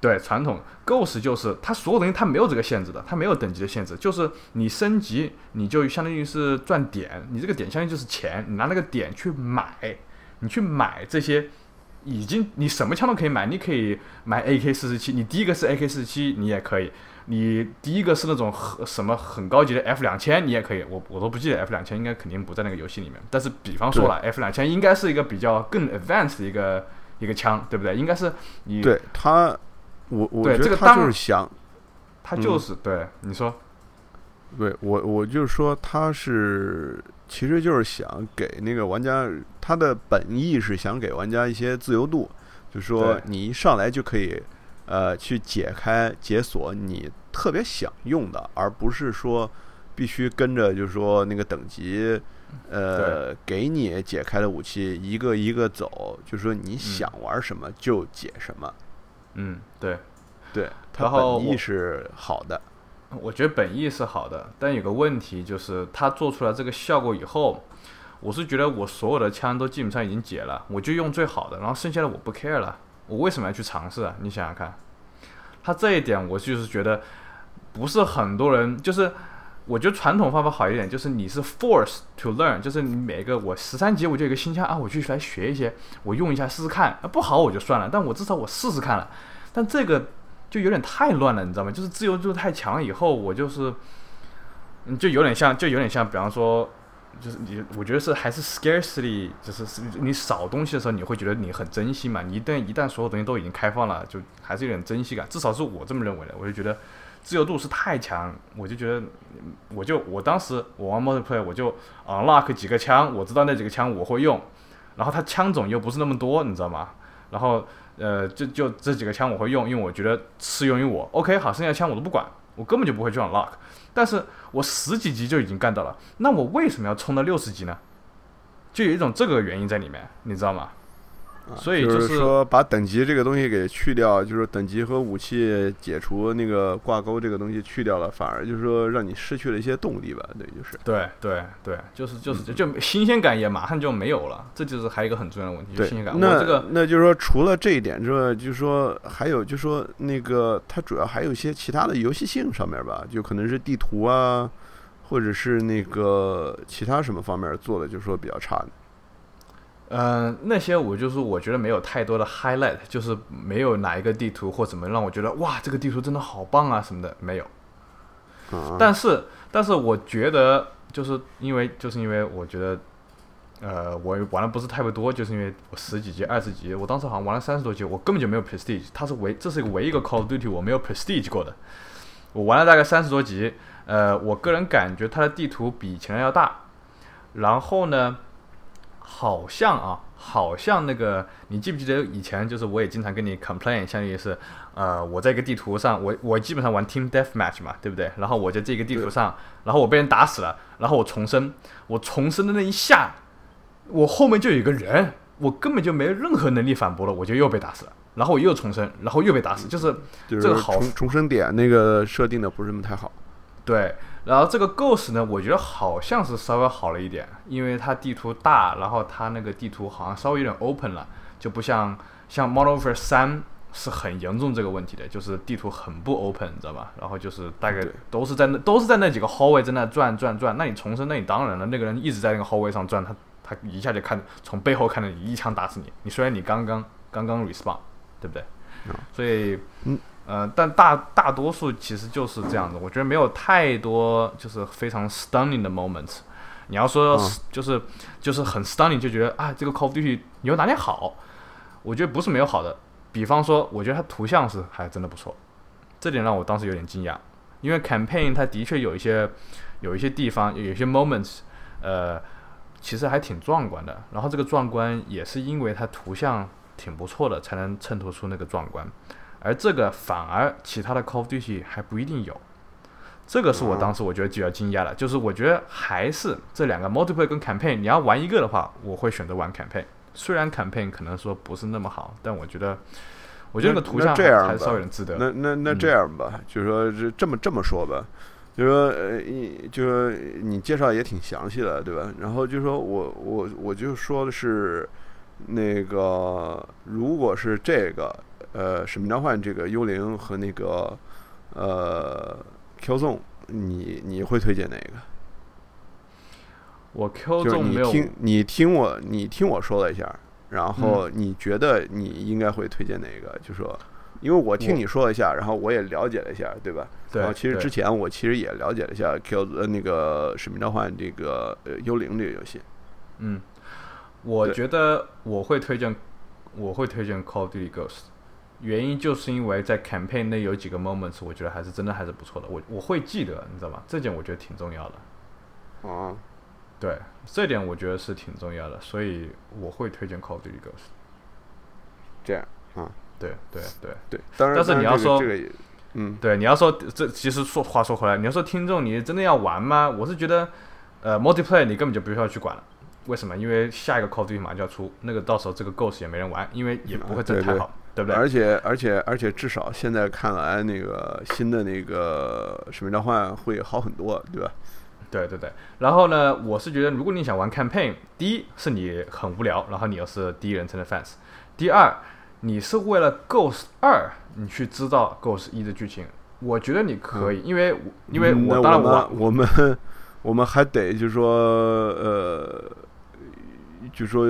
对，传统 Ghost 就是它所有东西它没有这个限制的，它没有等级的限制，就是你升级你就相当于是赚点，你这个点相当于就是钱，你拿那个点去买，你去买这些。已经，你什么枪都可以买，你可以买 AK 四十七，你第一个是 AK 四十七，你也可以，你第一个是那种很什么很高级的 F 两千，你也可以，我我都不记得 F 两千应该肯定不在那个游戏里面，但是比方说了，F 两千应该是一个比较更 advanced 的一个一个枪，对不对？应该是你对他，我我对这个他就是想，他就是对你说，对我我就是说他是。其实就是想给那个玩家，他的本意是想给玩家一些自由度，就说你一上来就可以，呃，去解开解锁你特别想用的，而不是说必须跟着就是说那个等级，呃，给你解开的武器一个一个走，就是说你想玩什么就解什么。嗯，对，对，他本意是好的。我觉得本意是好的，但有个问题就是，他做出来这个效果以后，我是觉得我所有的枪都基本上已经解了，我就用最好的，然后剩下的我不 care 了，我为什么要去尝试啊？你想想看，他这一点我就是觉得不是很多人，就是我觉得传统方法好一点，就是你是 force to learn，就是你每个我十三级我就有个新枪啊，我去来学一些，我用一下试试看，啊不好我就算了，但我至少我试试看了，但这个。就有点太乱了，你知道吗？就是自由度太强以后，我就是，嗯，就有点像，就有点像，比方说，就是你，我觉得是还是 scarcely，就是你少东西的时候，你会觉得你很珍惜嘛。你一旦一旦所有东西都已经开放了，就还是有点珍惜感。至少是我这么认为的。我就觉得自由度是太强，我就觉得，我就我当时我玩 multiplayer，我就 unlock 几个枪，我知道那几个枪我会用，然后它枪种又不是那么多，你知道吗？然后。呃，就就这几个枪我会用，因为我觉得适用于我。OK，好，剩下枪我都不管，我根本就不会去 unlock。但是我十几级就已经干到了，那我为什么要冲到六十级呢？就有一种这个原因在里面，你知道吗？所以就是说，把等级这个东西给去掉，就是等级和武器解除那个挂钩这个东西去掉了，反而就是说让你失去了一些动力吧？对，就是。对对对，就是就是就新鲜感也马上就没有了，这就是还有一个很重要的问题，新鲜感。那这个那就是说，除了这一点之外，就是说还有就是说那个它主要还有一些其他的游戏性上面吧，就可能是地图啊，或者是那个其他什么方面做的，就是说比较差的。嗯，那些我就是我觉得没有太多的 highlight，就是没有哪一个地图或怎么让我觉得哇，这个地图真的好棒啊什么的没有。但是，但是我觉得就是因为就是因为我觉得，呃，我玩的不是特别多，就是因为我十几级、二十级，我当时好像玩了三十多级，我根本就没有 prestige，它是唯这是唯一一个 Call of Duty 我没有 prestige 过的。我玩了大概三十多级，呃，我个人感觉它的地图比以前要大，然后呢。好像啊，好像那个，你记不记得以前就是我也经常跟你 complain，相当于是，呃，我在一个地图上，我我基本上玩 team deathmatch 嘛，对不对？然后我在这个地图上，然后我被人打死了，然后我重生，我重生的那一下，我后面就有个人，我根本就没有任何能力反驳了，我就又被打死了，然后我又重生，然后又被打死，就是这个好重生点那个设定的不是那么太好，对。然后这个 Ghost 呢，我觉得好像是稍微好了一点，因为它地图大，然后它那个地图好像稍微有点 open 了，就不像像 Modern Warfare 三是很严重这个问题的，就是地图很不 open，你知道吧？然后就是大概都是在那都是在那几个 hallway 在那转转转，那你重生，那你当然了，那个人一直在那个 hallway 上转，他他一下就看从背后看着你一枪打死你，你虽然你刚刚刚刚 respawn，对不对？所以嗯。呃，但大大多数其实就是这样子，我觉得没有太多就是非常 stunning 的 moments。你要说就是就是很 stunning，就觉得啊，这个 Call of Duty 有哪里好？我觉得不是没有好的。比方说，我觉得它图像是还真的不错，这点让我当时有点惊讶。因为 campaign 它的确有一些有一些地方有一些 moments，呃，其实还挺壮观的。然后这个壮观也是因为它图像挺不错的，才能衬托出那个壮观。而这个反而其他的 Call of Duty 还不一定有，这个是我当时我觉得比较惊讶的，就是我觉得还是这两个 Multiplayer 跟 Campaign，你要玩一个的话，我会选择玩 Campaign。虽然 Campaign 可能说不是那么好，但我觉得，我觉得那个图像还是稍微有点值得。那那那这样吧，就是说这这么这么说吧，就是说呃，就是你介绍也挺详细的，对吧？然后就是说我我我就说的是那个，如果是这个。呃《使命召唤》这个幽灵和那个呃 Q Zone，你你会推荐哪个？我 Q 就是 Zone 没有，你听你听我你听我说了一下，然后你觉得你应该会推荐哪个？就说，因为我听你说了一下，然后我也了解了一下，对吧？对然后其实之前我其实也了解了一下 Q 呃那个《使命召唤》这个呃幽灵这个游戏。嗯，我觉得我会推荐，我会推荐 Call of Duty Ghost，原因就是因为在 campaign 内有几个 moments，我觉得还是真的还是不错的，我我会记得，你知道吗？这点我觉得挺重要的。啊，对，这点我觉得是挺重要的，所以我会推荐 Call of Duty Ghost。这样啊，对对对对。当然，但是你要说这个这个，嗯，对，你要说这其实说话说回来，你要说听众你真的要玩吗？我是觉得，呃，multiplayer 你根本就不需要去管了。为什么？因为下一个 Call of Duty 马上就要出，那个到时候这个 Ghost 也没人玩，因为也不会真的太对对好，对不对？而且而且而且至少现在看来，那个新的那个《使命召唤》会好很多，对吧？对对对，然后呢，我是觉得，如果你想玩 campaign，第一是你很无聊，然后你又是第一人称的 fans；第二，你是为了 Ghost 二，你去知道 Ghost 一的剧情，我觉得你可以，因为因为我当然我们我们我们还得就是说呃，就说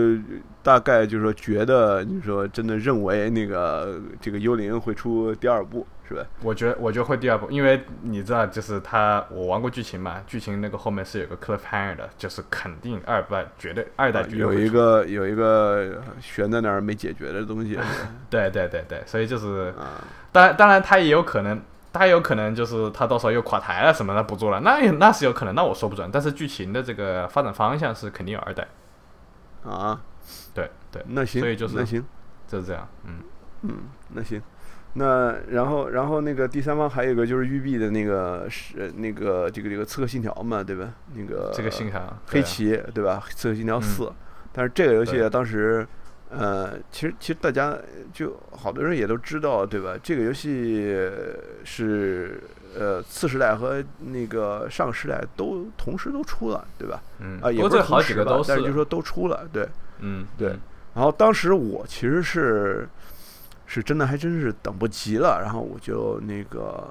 大概就是说觉得你说真的认为那个这个幽灵会出第二部是吧？我觉得我觉得会第二部，因为你知道，就是他我玩过剧情嘛，剧情那个后面是有个 cliffhanger 的，就是肯定二代绝对二代绝对有一个有一个悬在那儿没解决的东西 对对对对，所以就是啊，当然当然他也有可能。他有可能就是他到时候又垮台了什么的不做了，那也那是有可能，那我说不准。但是剧情的这个发展方向是肯定有二代，啊，对对，那行，所以就是那行，就是这样。嗯，嗯，那行，那然后然后那个第三方还有一个就是育碧的那个是那个这个这个刺客信条嘛，对吧？那个这个信条黑旗对吧？刺客信条嗯四，但是这个游戏当时，呃，其实其实大家就好多人也都知道，对吧？这个游戏是呃次时代和那个上个时代都同时都出了，对吧？嗯，啊，也不是同时几个都吧但是就说都出了，对。嗯，对嗯然后当时我其实是是真的还真是等不及了，然后我就那个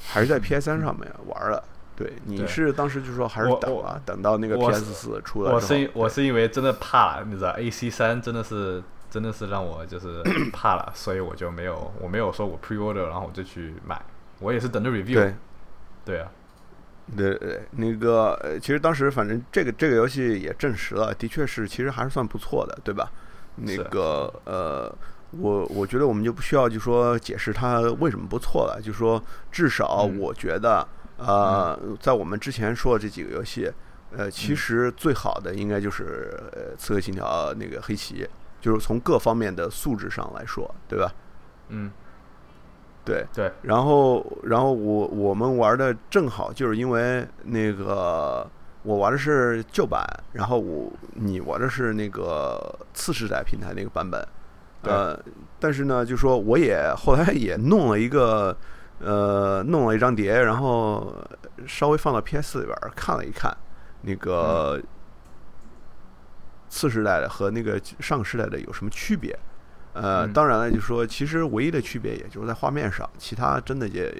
还是在 PS 三上面玩了。对，你是当时就说还是等啊，等到那个 PS 四出来我是因我是因为真的怕了，你知道，AC 三真的是真的是让我就是 怕了，所以我就没有我没有说我 pre order，然后我就去买，我也是等着 review。对对啊，对对，那个呃，其实当时反正这个这个游戏也证实了，的确是其实还是算不错的，对吧？那个呃，我我觉得我们就不需要就说解释它为什么不错了，就说至少嗯。我觉得呃，在我们之前说的这几个游戏，呃，其嗯实最好的应该就是呃《刺客信条》那个黑旗，就是从各方面的素质上来说，对吧？嗯，对，对，然后，然后我我们玩的正好就是因为那个我玩的是旧版，然后我你玩的是那个次世代平台那个版本，对。呃，但是呢，就说我也后来也弄了一个呃弄了一张碟，然后稍微放到 PS 里边看了一看，那个次世代的和那个上世代的有什么区别？呃，嗯当然了，就是说其实唯一的区别也就是在画面上，其他真的也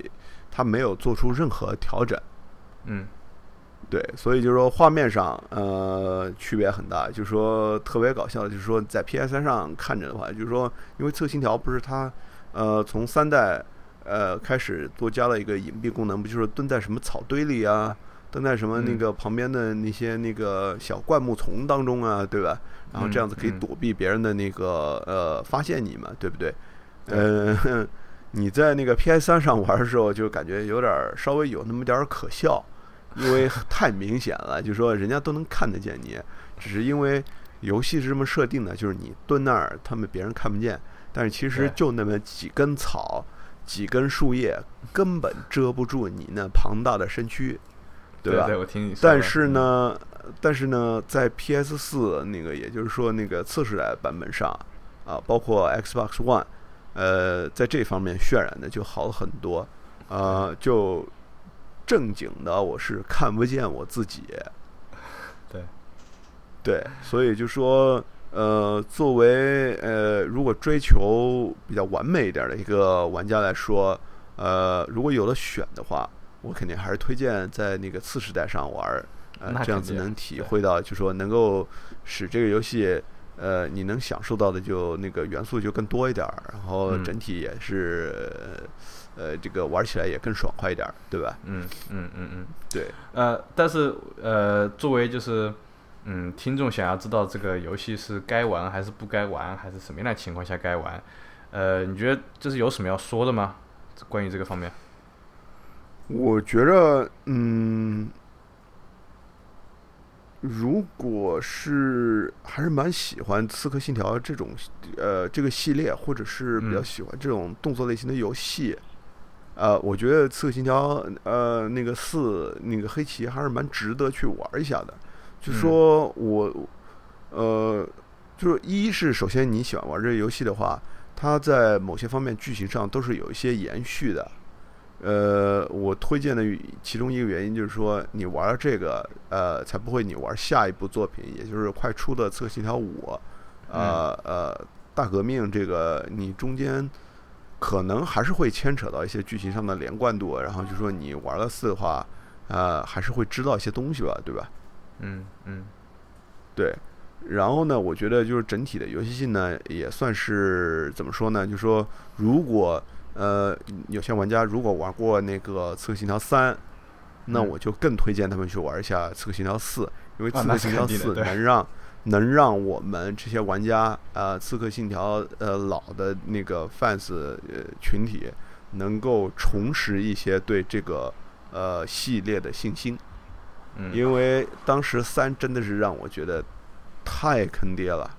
它没有做出任何调整。嗯对，所以就是说画面上，呃，区别很大。就是说特别搞笑的，就是说在 PS 三上看着的话，就是说因为《刺客信条》不是它，呃，从三代呃开始多加了一个隐蔽功能，不就是蹲在什么草堆里啊，蹲在什么那嗯个旁边的那些那个小灌木丛当中啊，对吧？然后这样子可以嗯嗯躲避别人的那个呃发现你嘛，对不对？对呃，你在那个 PS 3上玩的时候，就感觉有点儿稍微有那么点儿可笑。因为 太明显了，就说人家都能看得见你，只是因为游戏是这么设定的，就是你蹲那儿，他们别人看不见，但是其实就那么几根草、几根树叶，根本遮不住你那庞大的身躯，吧？对对，我听你说。但是呢，但是呢，在 PS 四那个，也就是说那个次世代版本上啊，包括 Xbox One，呃，在这方面渲染的就好了很多，呃，就正经的我是看不见我自己，对对，所以就说。呃，作为呃，如果追求比较完美一点的一个玩家来说，呃，如果有了选的话，我肯定还是推荐在那个次时代上玩儿，呃，这样子能体会到，就说能够使这个游戏，呃，你能享受到的就那个元素就更多一点儿，然后嗯整体也是，呃，这个玩起来也更爽快一点儿，对吧？嗯嗯嗯嗯。对，呃，但是呃，作为就是嗯，听众想要知道这个游戏是该玩还是不该玩，还是什么样的情况下该玩，呃，你觉得就是有什么要说的吗？关于这个方面？我觉着，嗯，如果是还是蛮喜欢《刺客信条》这种呃这个系列，或者是比较喜欢这种动作类型的游戏，呃，我觉得《刺客信条》呃那个四那个黑旗还是蛮值得去玩一下的。就说我呃，就是一是首先你喜欢玩这个游戏的话，它在某些方面剧情上都是有一些延续的。呃，我推荐的其中一个原因就是说，你玩了这个，呃，才不会你玩下一部作品，也就是快出的《刺客信条五》，呃呃，大革命这个，你中间可能还是会牵扯到一些剧情上的连贯度，然后就说你玩了四的话，呃，还是会知道一些东西吧，对吧？嗯嗯对，然后呢，我觉得就是整体的游戏性呢，也算是怎么说呢？就说如果呃有些玩家如果玩过那个《刺客信条三》，那嗯。我就更推荐他们去玩一下《刺客信条四》，因为《刺客信条四》能让能让我们这些玩家呃《刺客信条》呃老的那个 fans 呃群体能够重拾一些对这个呃系列的信心。嗯，因为当时三真的是让我觉得太坑爹了，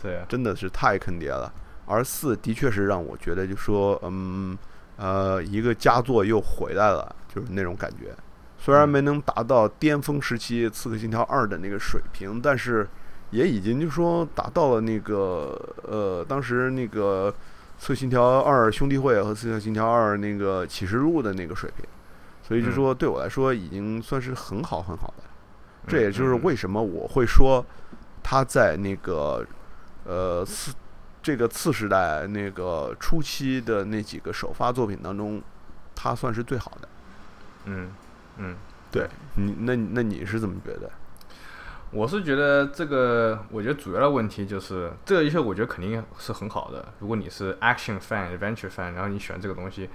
是呀，真的是太坑爹了。而四的确是让我觉得，就说嗯呃，一个佳作又回来了，就是那种感觉。虽然嗯没能达到巅峰时期《刺客信条二》的那个水平，但是也已经就说达到了那个呃，当时那个《刺客信条二兄弟会》和《刺客信条二》那个启示录的那个水平。所以就嗯说对我来说已经算是很好很好的。这嗯也就是为什么我会说他在那个呃次这个次时代那个初期的那几个首发作品当中，他算是最好的。嗯嗯。对你，那那你是怎么觉得？我是觉得这个，我觉得主要的问题就是这个游戏，我觉得肯定是很好的。如果你是 action fan、adventure fan，然后你喜欢这个东西，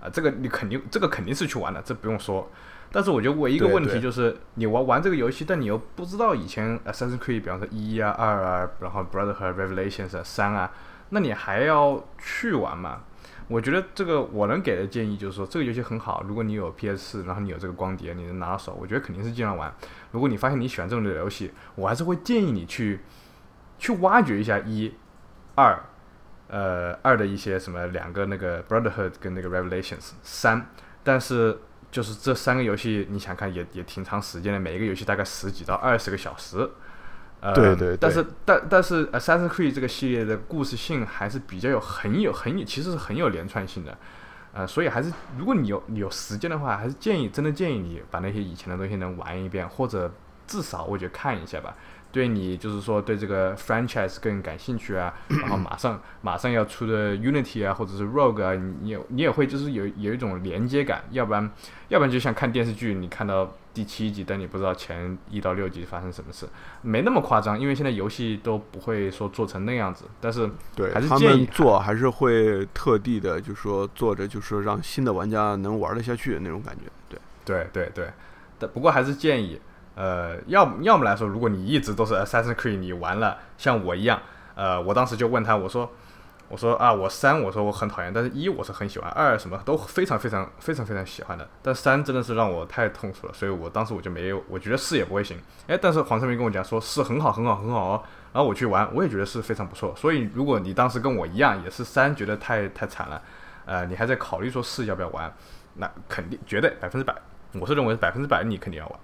啊、这个你肯定这个肯定是去玩的，这不用说。但是我觉得唯一一个问题就是，你玩玩这个游戏，但你又不知道以前 Assassin's Creed，比方说一啊、二啊，然后 Brotherhood、Revelations 啊、三啊，那你还要去玩吗？我觉得这个我能给的建议就是说，这个游戏很好，如果你有 PS 4然后你有这个光碟，你能拿到手，我觉得肯定是尽量玩。如果你发现你喜欢这种类的游戏，我还是会建议你去去挖掘一下一、二，呃，二的一些什么两个那个 Brotherhood 跟那个 Revelations 三，但是就是这三个游戏，你想看也也挺长时间的，每一个游戏大概十几到二十个小时。呃，对对对但是但但是 Assassin's Creed 这个系列的故事性还是比较有很有很有，其实是很有连串性的。呃，所以还是如果你有你有时间的话，还是建议真的建议你把那些以前的东西能玩一遍，或者至少我觉得看一下吧。对你就是说对这个 franchise 更感兴趣啊，然后马上马上要出的 Unity 啊，或者是 Rogue 啊，你你也会就是有有一种连接感，要不然要不然就像看电视剧，你看到第七集，但你不知道前一到六集发生什么事，没那么夸张，因为现在游戏都不会说做成那样子，但是对他还是建议们做还是会特地的，就说做着就是让新的玩家能玩得下去的那种感觉。对，对对对，但不过还是建议，呃，要要么来说，如果你一直都是 Assassin's Creed，你玩了像我一样，呃，我当时就问他，我说，我说啊，我三，我说我很讨厌，但是一我是很喜欢，二什么都非常非常非常非常喜欢的，但三真的是让我太痛苦了，所以我当时我就没有，我觉得四也不会行，哎，但是黄胜明跟我讲说四很好很好很好哦，然后我去玩，我也觉得是非常不错，所以如果你当时跟我一样也是三觉得太太惨了，呃，你还在考虑说四要不要玩，那肯定绝对百分之百。我是认为百分之百你肯定要玩。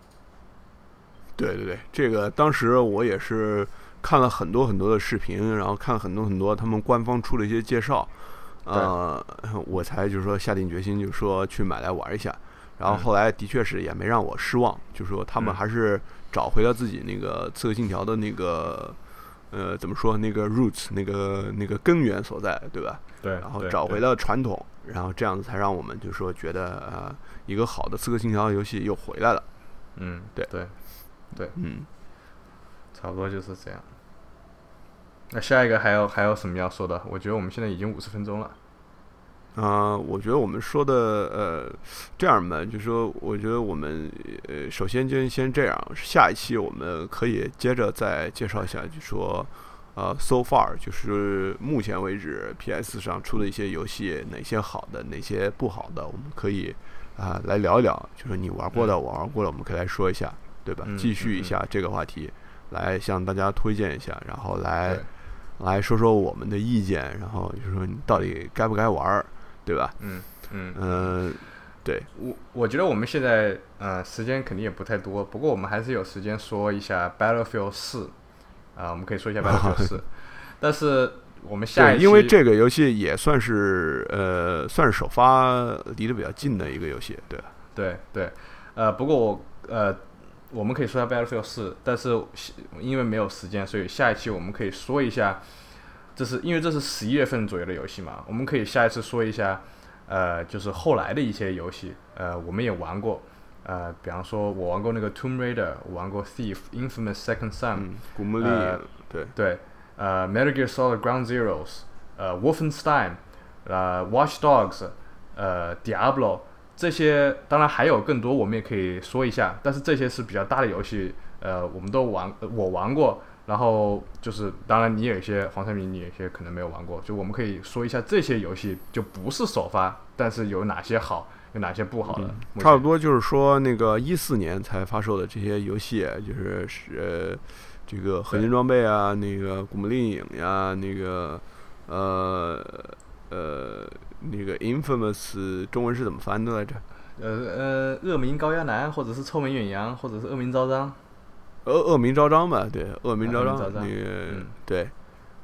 对对对，这个当时我也是看了很多很多的视频，然后看了很多很多他们官方出的一些介绍，呃，我才就是说下定决心，就是说去买来玩一下。然后嗯后来的确是也没让我失望，就是说他们嗯还是找回了自己那个《刺客信条》的那个呃怎么说那个 roots 那个那个根源所在，对吧？对，然后找回了传统，然后这样子才让我们就说觉得呃一个好的刺客信条游戏又回来了。嗯，对对，嗯，差不多就是这样。那下一个还有还有什么要说的？我觉得我们现在已经五十分钟了。啊、我觉得我们说的呃这样吧，就是说，我觉得我们呃首先就先这样，下一期我们可以接着再介绍一下，就说呃 so far 就是目前为止 PS 上出的一些游戏，哪些好的，哪些不好的，我们可以啊、来聊一聊，就是你玩过的，我玩过的，我们可以来说一下，对吧？嗯继续一下这个话题，来向大家推荐一下，然后来，来说说我们的意见，然后就是说你到底该不该玩儿，对吧？嗯嗯。嗯，对，我我觉得我们现在呃时间肯定也不太多，不过我们还是有时间说一下 Battlefield 四啊、我们可以说一下 Battlefield 四，但是我们下，一期因为这个游戏也算是呃，算是首发离得比较近的一个游戏，对吧？对对，呃，不过我呃，我们可以说一下 Battlefield 四，但是因为没有时间，所以下一期我们可以说一下，这是因为这是十一月份左右的游戏嘛，我们可以下一次说一下，呃，就是后来的一些游戏，呃，我们也玩过，呃，比方说我玩过那个 Tomb Raider，我玩过 Thief、Infamous Second Son，、嗯，古墓丽对，对，呃，Metal Gear Solid Ground Zeroes，呃，Wolfenstein，呃，Watch Dogs，呃，Diablo 这些，当然还有更多，我们也可以说一下。但是这些是比较大的游戏，呃，我们都玩，呃我玩过。然后就是，当然你有一些黄山明，你有一些可能没有玩过，就我们可以说一下这些游戏就不是首发，但是有哪些好，有哪些不好的。嗯差不多就是说那个一四年才发售的这些游戏，就是是呃这个合金装备啊，那个古墓丽影呀，那个呃呃那个 Infamous 中文是怎么翻的来着？呃呃，恶名高压男，或者是臭名远扬，或者是恶名昭彰。恶恶名昭彰吧，对，恶名昭彰，恶名昭彰那个、嗯对。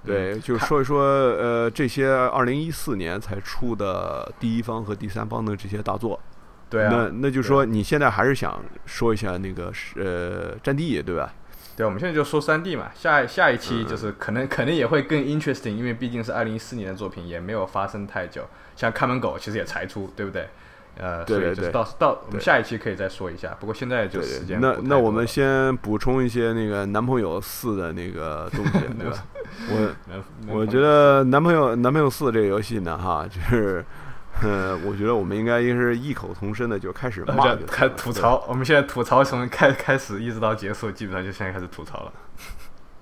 对，嗯就是说一说，呃，这些二零一四年才出的第一方和第三方的这些大作，对啊，那那就说你现在还是想说一下那个是呃战地，对吧？对，我们现在就说三 D 嘛，下下一期嗯就是可能、可能也会更 interesting，因为毕竟是二零一四年的作品，也没有发生太久。像看门狗其实也才出，对不对？呃，对对对所以就是到到我们下一期可以再说一下。不过现在就时间那那我们先补充一些那个男朋友四的那个东西，对吧？我我觉得男朋友男朋友四这个游戏呢，哈，就是，呃，我觉得我们应该也是异口同声的就开始骂开吐槽，我们现在吐槽从开开始一直到结束，基本上就现在开始吐槽了。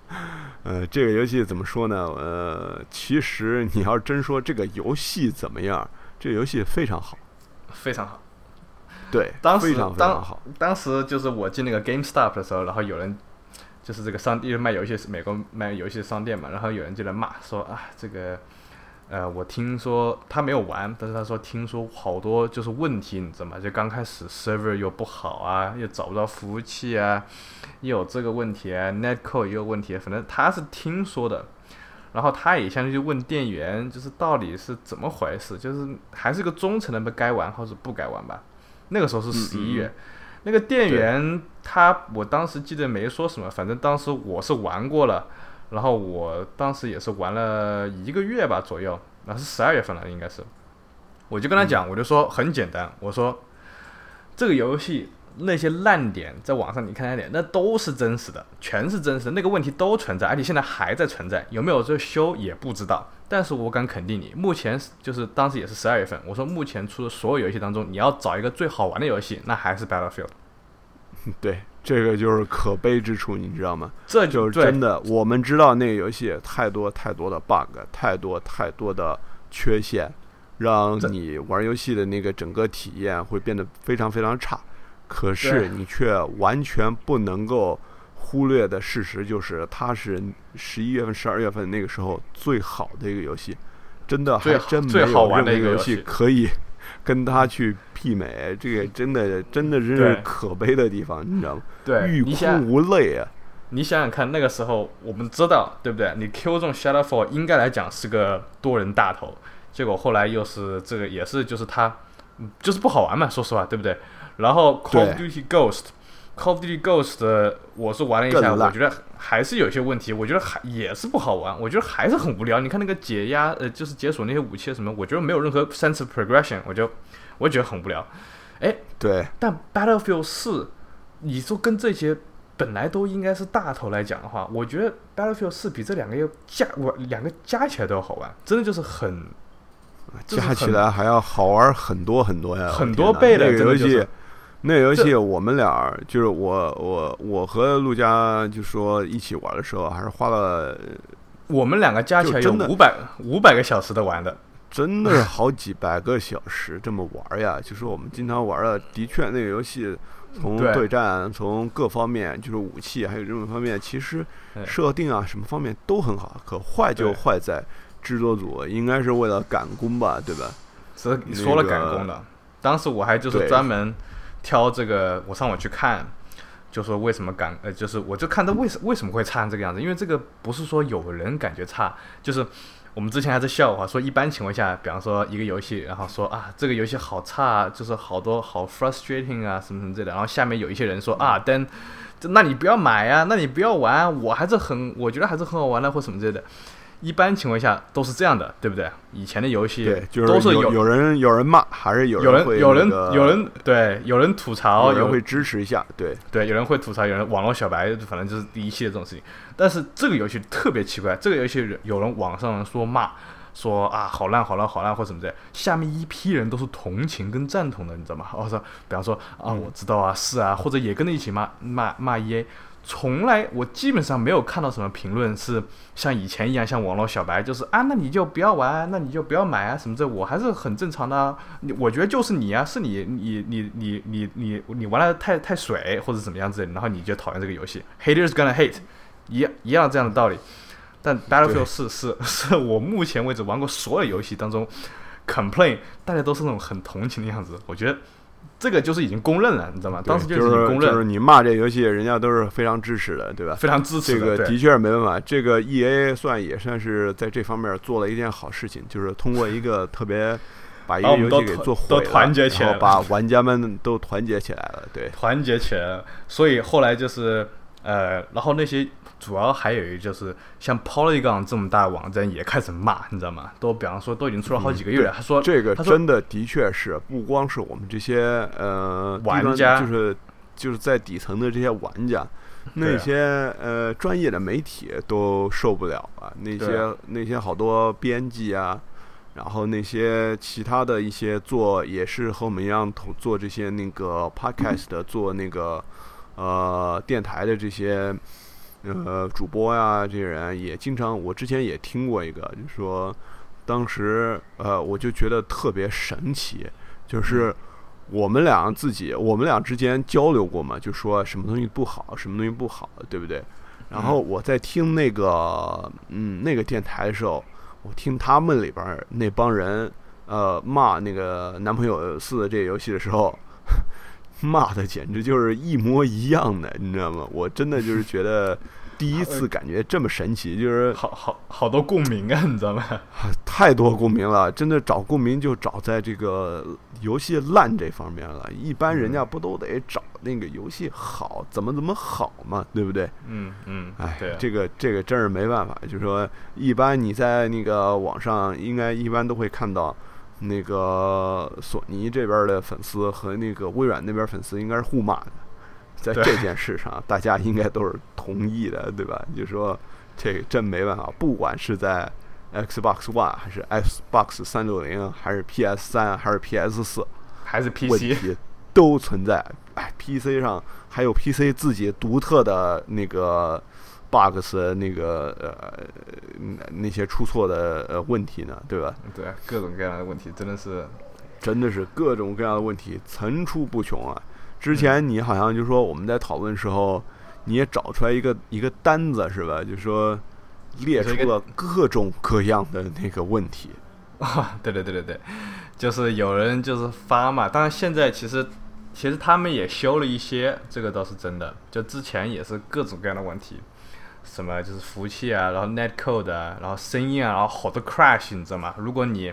呃，这个游戏怎么说呢？呃，其实你要真说这个游戏怎么样，这个游戏非常好，非常好。对，当时非常非当常好。当时就是我进那个 GameStop 的时候，然后有人就是这个商店卖游戏是美国卖游戏的商店嘛，然后有人就来骂说啊这个呃我听说他没有玩，但是他说听说好多就是问题，你知道吗？就刚开始 server 又不好啊，又找不到服务器啊，又有这个问题啊，netcode 也有问题，反正他是听说的。然后他也相当于问店员，就是到底是怎么回事，就是还是个忠诚的该玩或者不该玩吧。那个时候是十一月，嗯那个店员他，我当时记得没说什么，反正当时我是玩过了，然后我当时也是玩了一个月吧左右，那是十二月份了应该是，我就跟他讲，我就说很简单，我说这个游戏那些烂点在网上你看烂点，那都是真实的，全是真实的，那个问题都存在，而且现在还在存在，有没有这修也不知道。但是我敢肯定你，目前就是当时也是十二月份，我说目前出的所有游戏当中，你要找一个最好玩的游戏，那还是 Battlefield。对，这个就是可悲之处，你知道吗？这就是真的，我们知道那个游戏太多太多的 bug，太多太多的缺陷，让你玩游戏的那个整个体验会变得非常非常差。可是你却完全不能够忽略的事实就是，它是十一月份、十二月份那个时候最好的一个游戏，真的还真没最好有任何游玩的一个游戏戏可以跟他去媲美。这个真的真的真是可悲的地方，你知道吗？对，欲哭无泪啊！你想想看，那个时候我们知道，对不对？你 Q 中 Shadowfall 应该来讲是个多人大头，结果后来又是这个，也是就是他，嗯就是不好玩嘛，说实话，对不对？然后 Call of Duty Ghost，Call of Duty Ghost 的我是玩了一下，我觉得还是有些问题，我觉得还也是不好玩，我觉得还是很无聊。你看那个解压，呃，就是解锁那些武器什么，我觉得没有任何 sense of progression，我就我觉得很无聊。哎对，但 Battlefield 四，你说跟这些本来都应该是大头来讲的话，我觉得 Battlefield 四比这两个要加我两个加起来都要好玩，真的就是很就是加起来还要好玩很多很多呀，很多倍的那个游戏。那个游戏我们俩就是我我我和陆佳就说一起玩的时候，还是花了我们两个加起来有五百五百个小时的玩的。真的是好几百个小时这么玩呀。就是我们经常玩的，的确那个游戏从对对战，从各方面，就是武器还有这种方面，其实设定啊什么方面都很好。可坏就坏在制作组应该是为了赶工吧，对吧？只说了赶工了，当时我还就是专门挑这个，我上网去看，就说为什么感，呃，就是我就看到为什为什么会差成这个样子，因为这个不是说有人感觉差，就是我们之前还在笑话说，一般情况下，比方说一个游戏，然后说啊这个游戏好差，就是好多好 frustrating 啊什么什么之类的，然后下面有一些人说啊，但那你不要买啊，那你不要玩，我还是很我觉得还是很好玩的或什么之类的。一般情况下都是这样的，对不对？以前的游戏都是有有人有人骂，还是有有人会有人那个有人对有人吐槽，有有人会支持一下，对对有人会吐槽，有人网络小白，反正就是第一系列这种事情。但是这个游戏特别奇怪，这个游戏有人网上说骂，说啊好烂好烂好烂或什么的，下面一批人都是同情跟赞同的，你知道吗？我说，比方说啊嗯我知道啊是啊，或者也跟着一起骂骂骂 EA。从来我基本上没有看到什么评论是像以前一样，像网络小白，就是啊，那你就不要玩，那你就不要买啊什么这，我还是很正常的、你我觉得就是你啊，是你你你你你你你玩的太太水或者怎么样之类的，然后你就讨厌这个游戏，haters gonna hate，一一样这样的道理。但 Battlefield 四是是我目前为止玩过所有游戏当中，complain 大家都是那种很同情的样子，我觉得这个就是已经公认了，你知道吗？当时就已经公认，就是你骂这游戏，人家都是非常支持的，对吧？非常支持的。这个的确是没办法，这个 E A 算也算是在这方面做了一件好事情，就是通过一个特别把一个游戏给做毁了，都团结起来然后把玩家们都团结起来了，对。团结起来了，所以后来就是呃，然后那些主要还有一个就是像 Polygon 这么大的网站也开始骂，你知道吗？都比方说都已经出了好几个月了，他说这个说真的的确是不光是我们这些呃玩家就是就是在底层的这些玩家，那些呃专业的媒体都受不了啊，那些啊那些好多编辑啊。然后那些其他的一些做也是和我们一样同做这些那个 podcast 的，做那个呃电台的这些呃主播呀，这些人也经常，我之前也听过一个，就是说当时呃我就觉得特别神奇，就是我们俩自己我们俩之间交流过嘛，就说什么东西不好，什么东西不好，对不对？然后我在听那个嗯那个电台的时候。我听他们里边儿那帮人，呃，骂那个男朋友四这个游戏的时候，骂的简直就是一模一样的，你知道吗？我真的就是觉得 第一次感觉这么神奇，就是好好好多共鸣啊，你知道吗？太多共鸣了。真的找共鸣就找在这个游戏烂这方面了。一般人家不都得找那个游戏好，怎么怎么好嘛，对不对？嗯嗯，哎这个这个真是没办法，就是说，一般你在那个网上应该一般都会看到，那个索尼这边的粉丝和那个微软那边粉丝应该是互骂的，在这件事上，大家应该都是同意的，对吧？就说这真没办法，不管是在 Xbox One 还是 Xbox 三六零，还是 PS 三还是 PS 四，还是 PC，题都存在。哎，PC 上还有 PC 自己独特的那个 bugs 那个呃那那些出错的呃问题呢，对吧？对啊，各种各样的问题真的是，真的是各种各样的问题层出不穷啊！之前你好像就说我们在讨论时候，你也找出来一个一个单子是吧？就说列出了各种各样的那个问题。啊，对对对对对，就是有人就是发嘛，当然现在其实其实他们也修了一些，这个倒是真的，就之前也是各种各样的问题，什么就是服务器啊，然后 netcode 啊，然后声音啊，然后好多 crash，你知道吗？如果你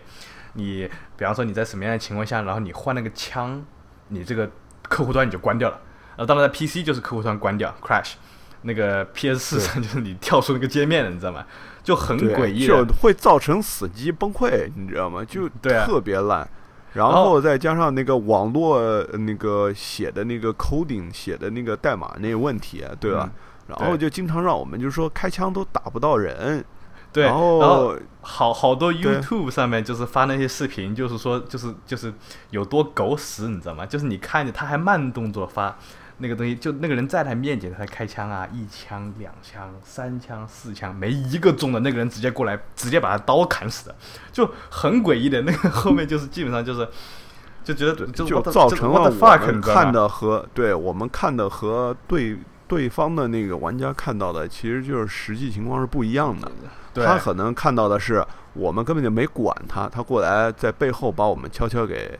你比方说你在什么样的情况下，然后你换了个枪，你这个客户端你就关掉了。呃，当然在 PC 就是客户端关掉 crash，那个 PS 四上就是你跳出那个界面了，你知道吗？就很诡异，就会造成死机崩溃，你知道吗？就特别烂。然后再加上那个网络那个写的那个 coding 写的那个代码那个问题，对吧？然后就经常让我们就是说开枪都打不到人。对，然后好好多 YouTube 上面就是发那些视频，就是说就是就是有多狗屎，你知道吗？就是你看着他还慢动作发。那个东西就那个人在他面前，他开枪啊，一枪、两枪、三枪、四枪，没一个中的。那个人直接过来，直接把他刀砍死的，就很诡异的。那个后面就是基本上就是就觉得就造成了我们看的和对我们看的和对对方的那个玩家看到的，其实就是实际情况是不一样的。他可能看到的是我们根本就没管他，他过来在背后把我们悄悄给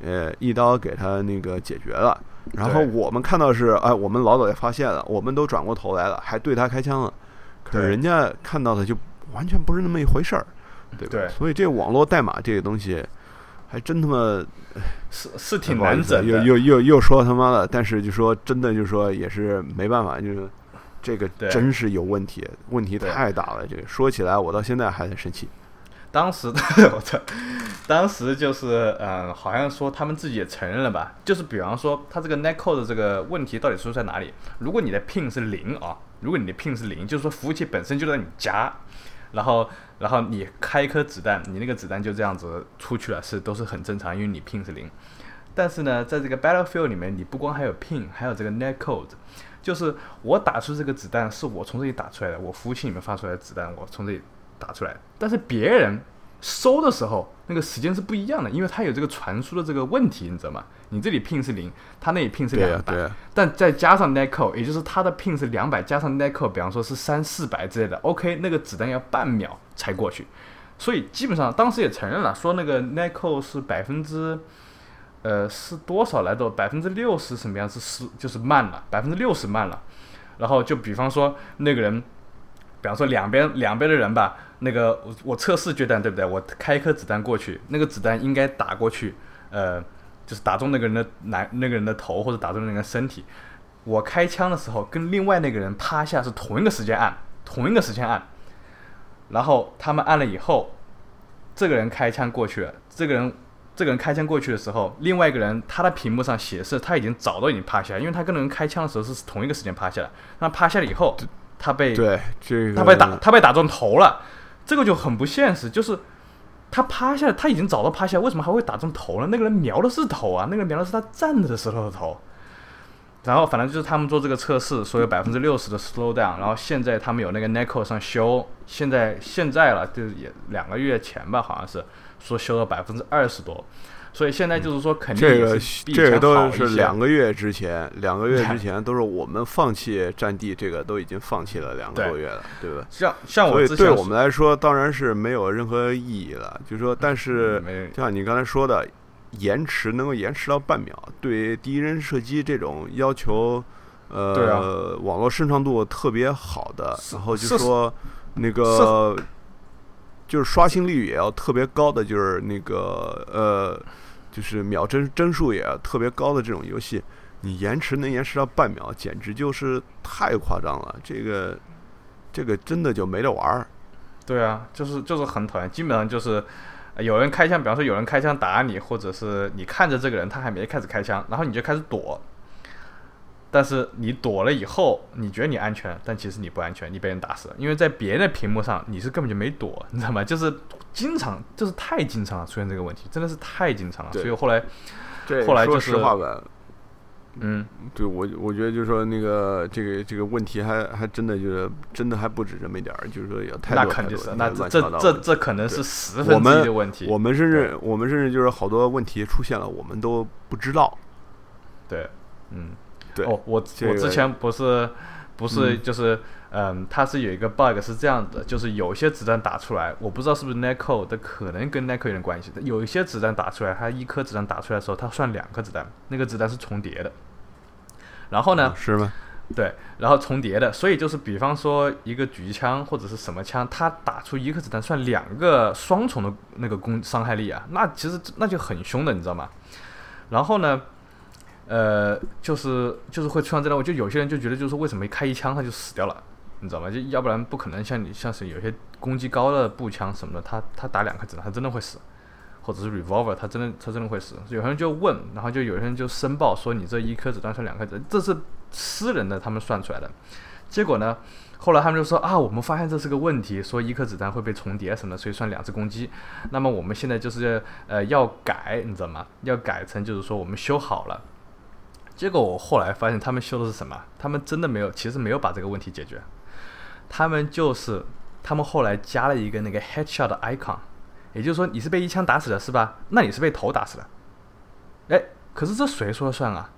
呃一刀给他那个解决了。然后我们看到是，哎，我们老早就发现了，我们都转过头来了，还对他开枪了。可是人家看到的就完全不是那么一回事儿，对吧？所以这网络代码这个东西，还真他妈是是挺难整的。又又又又说他妈的，但是就说真的，就说也是没办法，就是这个真是有问题，问题太大了。这个说起来，我到现在还在生气。当时 我操，当时就是嗯，好像说他们自己也承认了吧？就是比方说，他这个 netcode 的这个问题到底出在哪里？如果你的 ping 是零啊，如果你的 ping 是零，就是说服务器本身就在你家，然后然后你开一颗子弹，你那个子弹就这样子出去了，是都是很正常，因为你 ping 是零。但是呢，在这个 battlefield 里面，你不光还有 ping，还有这个 netcode，就是我打出这个子弹是我从这里打出来的，我服务器里面发出来的子弹，我从这里。打出来，但是别人收的时候，那个时间是不一样的，因为它有这个传输的这个问题，你知道吗？你这里 ping 是零，他那里 ping 是两百，但再加上 netcode，也就是他的 ping 是两百，加上 netcode，比方说是三四百之类的，OK，那个子弹要半秒才过去，所以基本上当时也承认了，说那个 netcode 是百分之，呃，是多少来着？百分之六十什么样？是是就是慢了，百分之六十慢了。然后就比方说那个人，比方说两边两边的人吧。那个我我测试阶段对不对？我开一颗子弹过去，那个子弹应该打过去，呃，就是打中那个人的男那个人的头或者打中那个人身体。我开枪的时候跟另外那个人趴下是同一个时间按，同一个时间按。然后他们按了以后，这个人开枪过去了，这个人这个人开枪过去的时候，另外一个人他的屏幕上显示他已经早都已经趴下，因为他跟那人开枪的时候是同一个时间趴下的。那趴下了以后，他被对这个他被打他被打中头了。这个就很不现实，就是他趴下，他已经找到趴下，为什么还会打中头呢？那个人瞄的是头啊，那个人瞄的是他站着的时候的头。然后反正就是他们做这个测试，说有百分之六十的 slow down，然后现在他们有那个 nec 上修，现在现在了，就也两个月前吧，好像是说修了百分之二十多。所以现在就是说，肯定这个这个都是两个月之前，两个月之前都是我们放弃战地，这个都已经放弃了两个多月了，对吧？像像我，所以对我们来说当然是没有任何意义了。就是说，但是就像你刚才说的，延迟能够延迟到半秒，对第一人射击这种要求，呃，网络顺畅度特别好的，然后就说那个。就是刷新率也要特别高的，就是那个呃，就是秒帧帧数也特别高的这种游戏，你延迟能延迟到半秒，简直就是太夸张了。这个这个真的就没得玩儿。对啊，就是就是很讨厌，基本上就是有人开枪，比方说有人开枪打你，或者是你看着这个人他还没开始开枪，然后你就开始躲。但是你躲了以后，你觉得你安全，但其实你不安全，你被人打死了。因为在别人的屏幕上，你是根本就没躲，你知道吗？就是经常，就是太经常了出现这个问题，真的是太经常了。所以后来，后来就是说实话吧，嗯，对我我觉得就是说那个这个这个问题还还真的就是真的还不止这么一点儿，就是说有太多那肯定是那这这这可能是十分之一的问题。我们甚至我们甚至就是好多问题出现了，我们都不知道。对，嗯。哦，我我之前不是不是就是嗯，它是有一个 bug 是这样的，就是有些子弹打出来，我不知道是不是 netcode 的，可能跟 netcode 有点关系。有一些子弹打出来，它一颗子弹打出来的时候，它算两颗子弹，那个子弹是重叠的。然后呢？是吗？对，然后重叠的，所以就是比方说一个狙击枪或者是什么枪，它打出一颗子弹算两个双重的那个攻伤害力啊，那其实那就很凶的，你知道吗？然后呢？呃，就是就是会出现这种，我就有些人就觉得就是为什么一开一枪他就死掉了，你知道吗？就要不然不可能像你像是有些攻击高的步枪什么的，他他打两颗子弹他真的会死，或者是 revolver 他真的他真的会死。有些人就问，然后就有些人就申报说你这一颗子弹算两颗子弹，这是私人的他们算出来的。结果呢，后来他们就说啊，我们发现这是个问题，说一颗子弹会被重叠什么的，所以算两次攻击。那么我们现在就是呃要改，你知道吗？要改成就是说我们修好了。结果我后来发现他们修的是什么？他们真的没有，其实没有把这个问题解决。他们就是他们后来加了一个那个 headshot 的 icon，也就是说你是被一枪打死的，是吧？那你是被头打死的。哎，可是这谁说了算啊？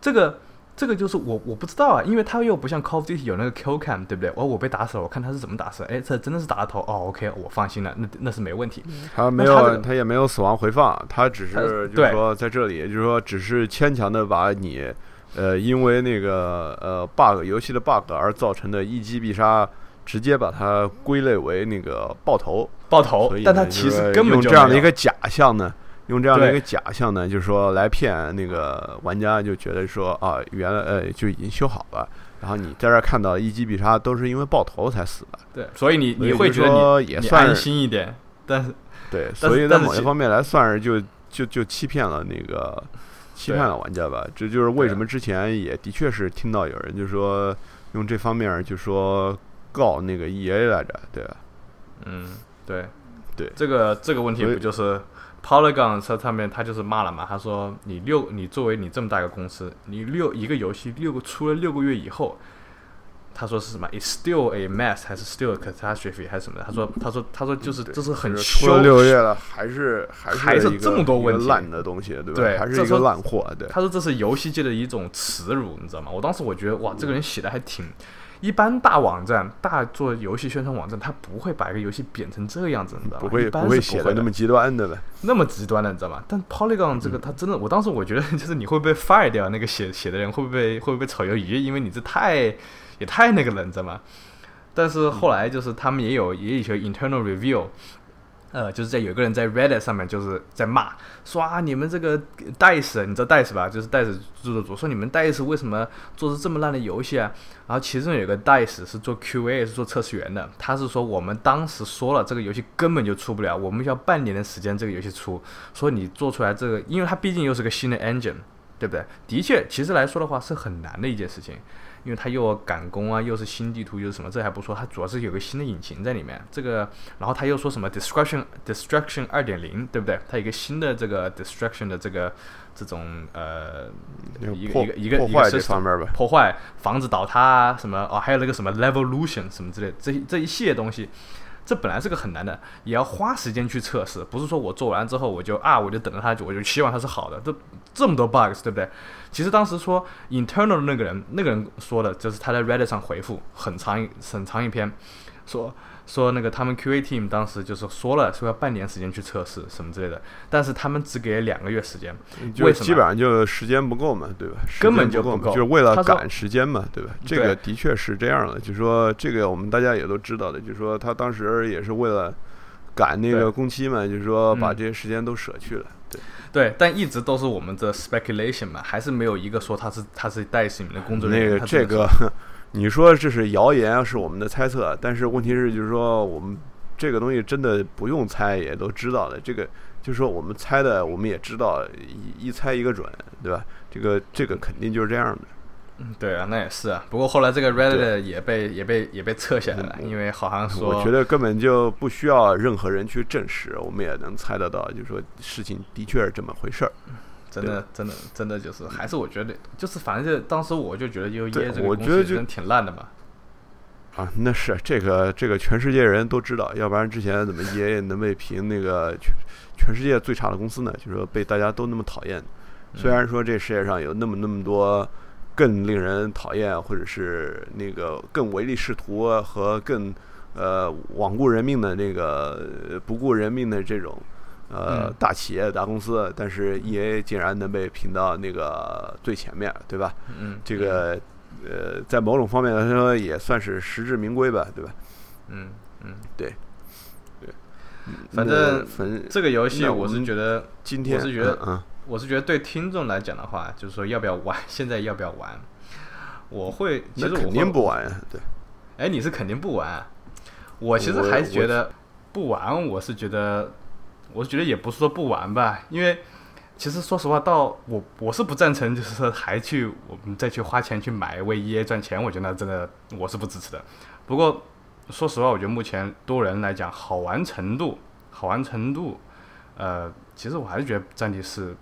这个。这个就是我我不知道啊，因为他又不像 Call of Duty 有那个 kill cam，对不对？哦，我被打死了，我看他是怎么打死。哎，这真的是打了头哦，OK，我放心了，那那是没问题。他没有，他也没有死亡回放，他只是就是说在这里，就是说只是牵强的把你，呃，因为那个呃 bug 游戏的 bug 而造成的一击必杀，直接把它归类为那个爆头爆头，但它其实根本就这样的一个假象呢。用这样的一个假象呢，就是说来骗那个玩家，就觉得说啊，原来呃就已经修好了，然后你在这儿看到一击必杀都是因为爆头才死的。对，所以你你会觉得也算安心一点，但是对，所以在某一方面来算是就就就欺骗了那个欺骗了玩家吧。这就是为什么之前也的确是听到有人就说用这方面就说告那个 E A 来着，对吧？嗯，对对，这个这个问题不就是？Polygon 在上面，他就是骂了嘛。他说：“你六，你作为你这么大一个公司，你六一个游戏六个出了六个月以后，他说是什么？It's still a mess，还是 still a catastrophe，还是什么的？他说，他说，他说就是这是很出了六月了，还是还是这么多问题烂的东西，对吧？对，还是一个烂货。对，他说这是游戏界的一种耻辱，你知道吗？我当时我觉得哇，这个人写的还挺。”一般大网站、大做游戏宣传网站，他不会把一个游戏贬成这个样子，你知道吗？不会，不会写的那么极端的呗。那么极端的，你知道吗？但 Polygon 这个，他真的，我当时我觉得，就是你会被 fire 掉，那个写写的人会不会会不会炒鱿鱼？因为你这太也太那个了，你知道吗？但是后来就是他们也有也有一些 internal review。呃，就是在有个人在 Reddit 上面就是在骂，说啊，你们这个 Dice，你知道 Dice 吧？就是 Dice 制作组，说你们 Dice 为什么做出这么烂的游戏啊？然后其中有个 Dice 是做 QA，是做测试员的，他是说我们当时说了这个游戏根本就出不了，我们需要半年的时间这个游戏出，说你做出来这个，因为它毕竟又是个新的 engine，对不对？的确，其实来说的话是很难的一件事情。因为它又要赶工啊，又是新地图，又是什么？这还不说，它主要是有个新的引擎在里面。这个，然后他又说什么 destruction destruction 二点零，对不对？它有一个新的这个 destruction 的这个这种呃一个一个一个一个这方面吧，破坏房子倒塌啊什么哦，还有那个什么 revolution 什么之类，这这一系列东西。这本来是个很难的，也要花时间去测试，不是说我做完之后我就啊，我就等着它，我就希望它是好的。这这么多 bugs，对不对？其实当时说 internal 的那个人，那个人说的就是他在 Reddit 上回复很长很长一篇，说。说那个他们 QA team 当时就是说了，说要半年时间去测试什么之类的，但是他们只给了两个月时间，为什么？基本上就时间不够嘛，对吧？根本就不够，就是为了赶时间嘛，对吧？这个的确是这样的，就是说这个我们大家也都知道的，就是说他当时也是为了赶那个工期嘛，就是说把这些时间都舍去了，对对，但一直都是我们的 speculation 嘛，还是没有一个说他是他是戴斯里面的工作人员，那个这个。你说这是谣言，是我们的猜测，但是问题是，就是说我们这个东西真的不用猜，也都知道的。这个就是说我们猜的，我们也知道，一一猜一个准，对吧？这个这个肯定就是这样的。嗯，对啊，那也是啊。不过后来这个 Reddit 也被也被也被撤下来了，因为好像说，我觉得根本就不需要任何人去证实，我们也能猜得到，就是说事情的确是这么回事儿。真的，真的，真的就是，还是我觉得，就是反正就当时我就觉得，就耶这个公司真挺烂的嘛。啊，那是这个这个全世界人都知道，要不然之前怎么 EA 能被评那个全全世界最差的公司呢？就是说被大家都那么讨厌。虽然说这世界上有那么那么多更令人讨厌，或者是那个更唯利是图和更呃罔顾人命的那个不顾人命的这种。呃，大企业、大公司，但是 E A 竟然能被评到那个最前面，对吧？嗯，这个呃，在某种方面来说，也算是实至名归吧，对吧？嗯嗯，对对，反正反正这个游戏，我是觉得今天我是觉得嗯，我是觉得对听众来讲的话，就是说要不要玩，现在要不要玩？我会，其实我肯定不玩，对，哎，你是肯定不玩，我其实还是觉得不玩，我是觉得，我觉得也不是说不玩吧，因为其实说实话，到我我是不赞成，就是还去我们再去花钱去买为 EA 赚钱，我觉得那真的我是不支持的。不过说实话，我觉得目前多人来讲，好玩程度，好玩程度，呃，其实我还是觉得战地是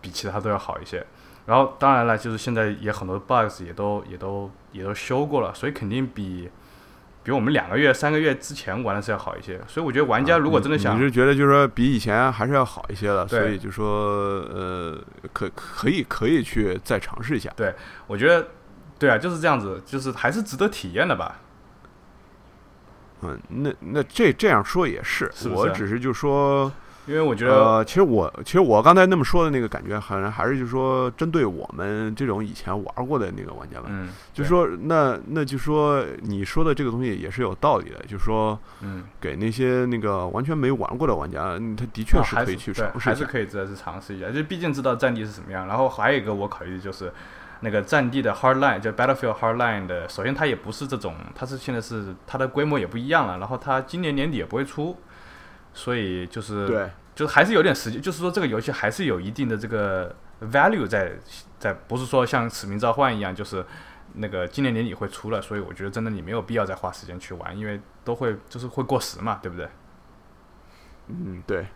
比其他都要好一些。然后当然了，就是现在也很多 bug 也都也都也都修过了，所以肯定比比我们两个月、三个月之前玩的是要好一些。所以我觉得玩家如果真的想啊你，是觉得就是说比以前还是要好一些了，所以就说呃，可可以可以去再尝试一下。对我觉得对啊，就是这样子，就是还是值得体验的吧。嗯，那那这这样说也是，是是我只是就说，因为我觉得，呃，其实我其实我刚才那么说的那个感觉，好像还是就是说针对我们这种以前玩过的那个玩家们，嗯，对就说那那就说你说的这个东西也是有道理的，就是说嗯，给那些那个完全没玩过的玩家，嗯他的确是可以去尝试一下。还是可以再去尝试一下。就毕竟知道战地是什么样。然后还有一个我考虑的就是那个战地的 Hardline，就 Battlefield Hardline 的，首先它也不是这种，它是现在是它的规模也不一样了，然后它今年年底也不会出，所以就是对，就是还是有点时间，就是说这个游戏还是有一定的这个 value 在在，不是说像使命召唤一样，就是那个今年年底会出了，所以我觉得真的你没有必要再花时间去玩，因为都会就是会过时嘛，对不对？嗯，对，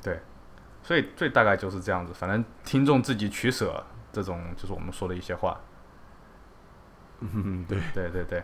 所以最大概就是这样子，反正听众自己取舍，这种就是我们说的一些话。嗯，对，对对对，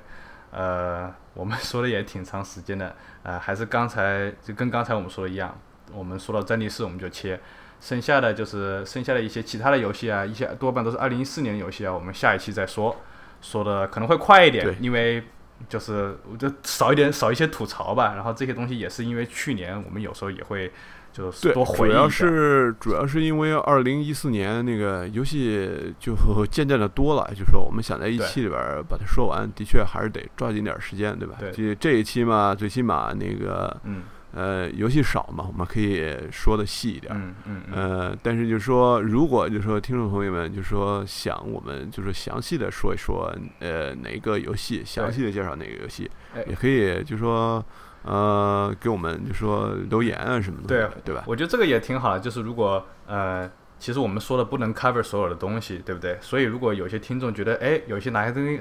呃，我们说的也挺长时间的，呃，还是刚才就跟刚才我们说的一样，我们说到战地四我们就切，剩下的就是剩下的一些其他的游戏啊，一些多半都是二零一四年的游戏啊，我们下一期再说，说的可能会快一点，因为就是我就少一点少一些吐槽吧，然后这些东西也是因为去年我们有时候也会就主要忆一下，是主要是因为二零一四年那个游戏就 渐渐的多了，就说我们想在一期里边儿把它说完，的确还是得抓紧点儿时间，对吧？对这这一期嘛，最起码那个嗯呃游戏少嘛，我们可以说的细一点儿。嗯嗯嗯，呃，但是就是说，如果就是说听众朋友们就是说想我们就是详细的说一说，呃，哪个游戏，详细的介绍哪个游戏，哎也可以就是说呃给我们就说留言啊什么的，对对吧？我觉得这个也挺好的，就是如果呃，其实我们说的不能 cover 所有的东西，对不对？所以如果有些听众觉得，哎，有些哪些东西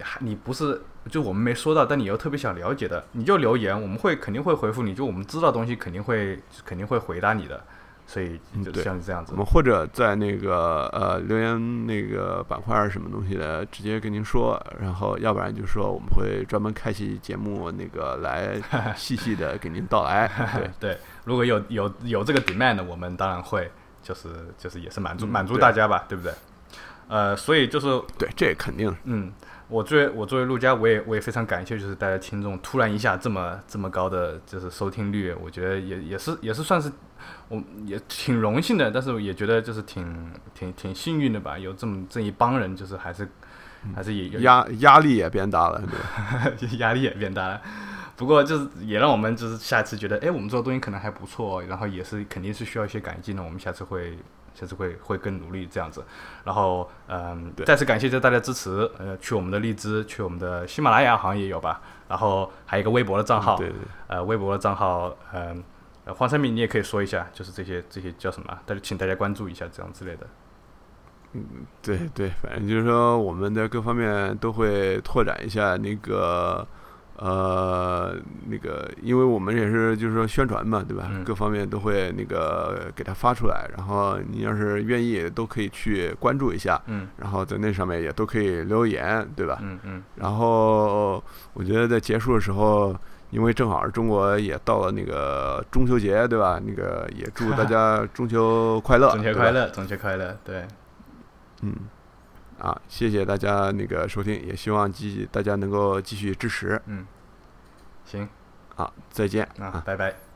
还你不是就我们没说到，但你又特别想了解的，你就留言，我们会肯定会回复你，就我们知道东西肯定会肯定会回答你的，所以就像这样子我。们或者在那个呃留言那个板块儿什么东西的，直接跟您说，然后要不然就是说我们会专门开期节目那个来细细的给您道来，对。对，如果有有有这个 demand，我们当然会就是就是也是满足嗯满足大家吧，对不对？呃，所以就是对，这也肯定嗯，我作为我作为陆家，我也我也非常感谢，就是大家听众突然一下这么这么高的就是收听率，我觉得也也是也是算是我也挺荣幸的，但是也觉得就是挺挺挺幸运的吧，有这么这一帮人，就是还是还是也有压压力也变大了？压力也变大了。不过就是也让我们就是下次觉得，哎，我们做的东西可能还不错，然后也是肯定是需要一些改进的，我们下次会下次会会更努力这样子。然后嗯，对再次感谢大家支持，呃，去我们的荔枝，去我们的喜马拉雅好像也有吧，然后还有一个微博的账号，对对，呃，微博的账号，嗯、呃，黄三明你也可以说一下，就是这些这些叫什么啊，大家请大家关注一下这样之类的。嗯对对，反正就是说，我们的各方面都会拓展一下那个呃那个，因为我们也是就是说宣传嘛，对吧？嗯各方面都会那个给它发出来，然后你要是愿意，都可以去关注一下，嗯然后在那上面也都可以留言，对吧？嗯嗯，然后我觉得在结束的时候。因为正好中国也到了那个中秋节，对吧？那个也祝大家 中秋快乐，中秋快乐，中秋快乐，对，嗯，啊，谢谢大家那个收听，也希望继大家能够继续支持嗯，行，好，再见啊。拜拜。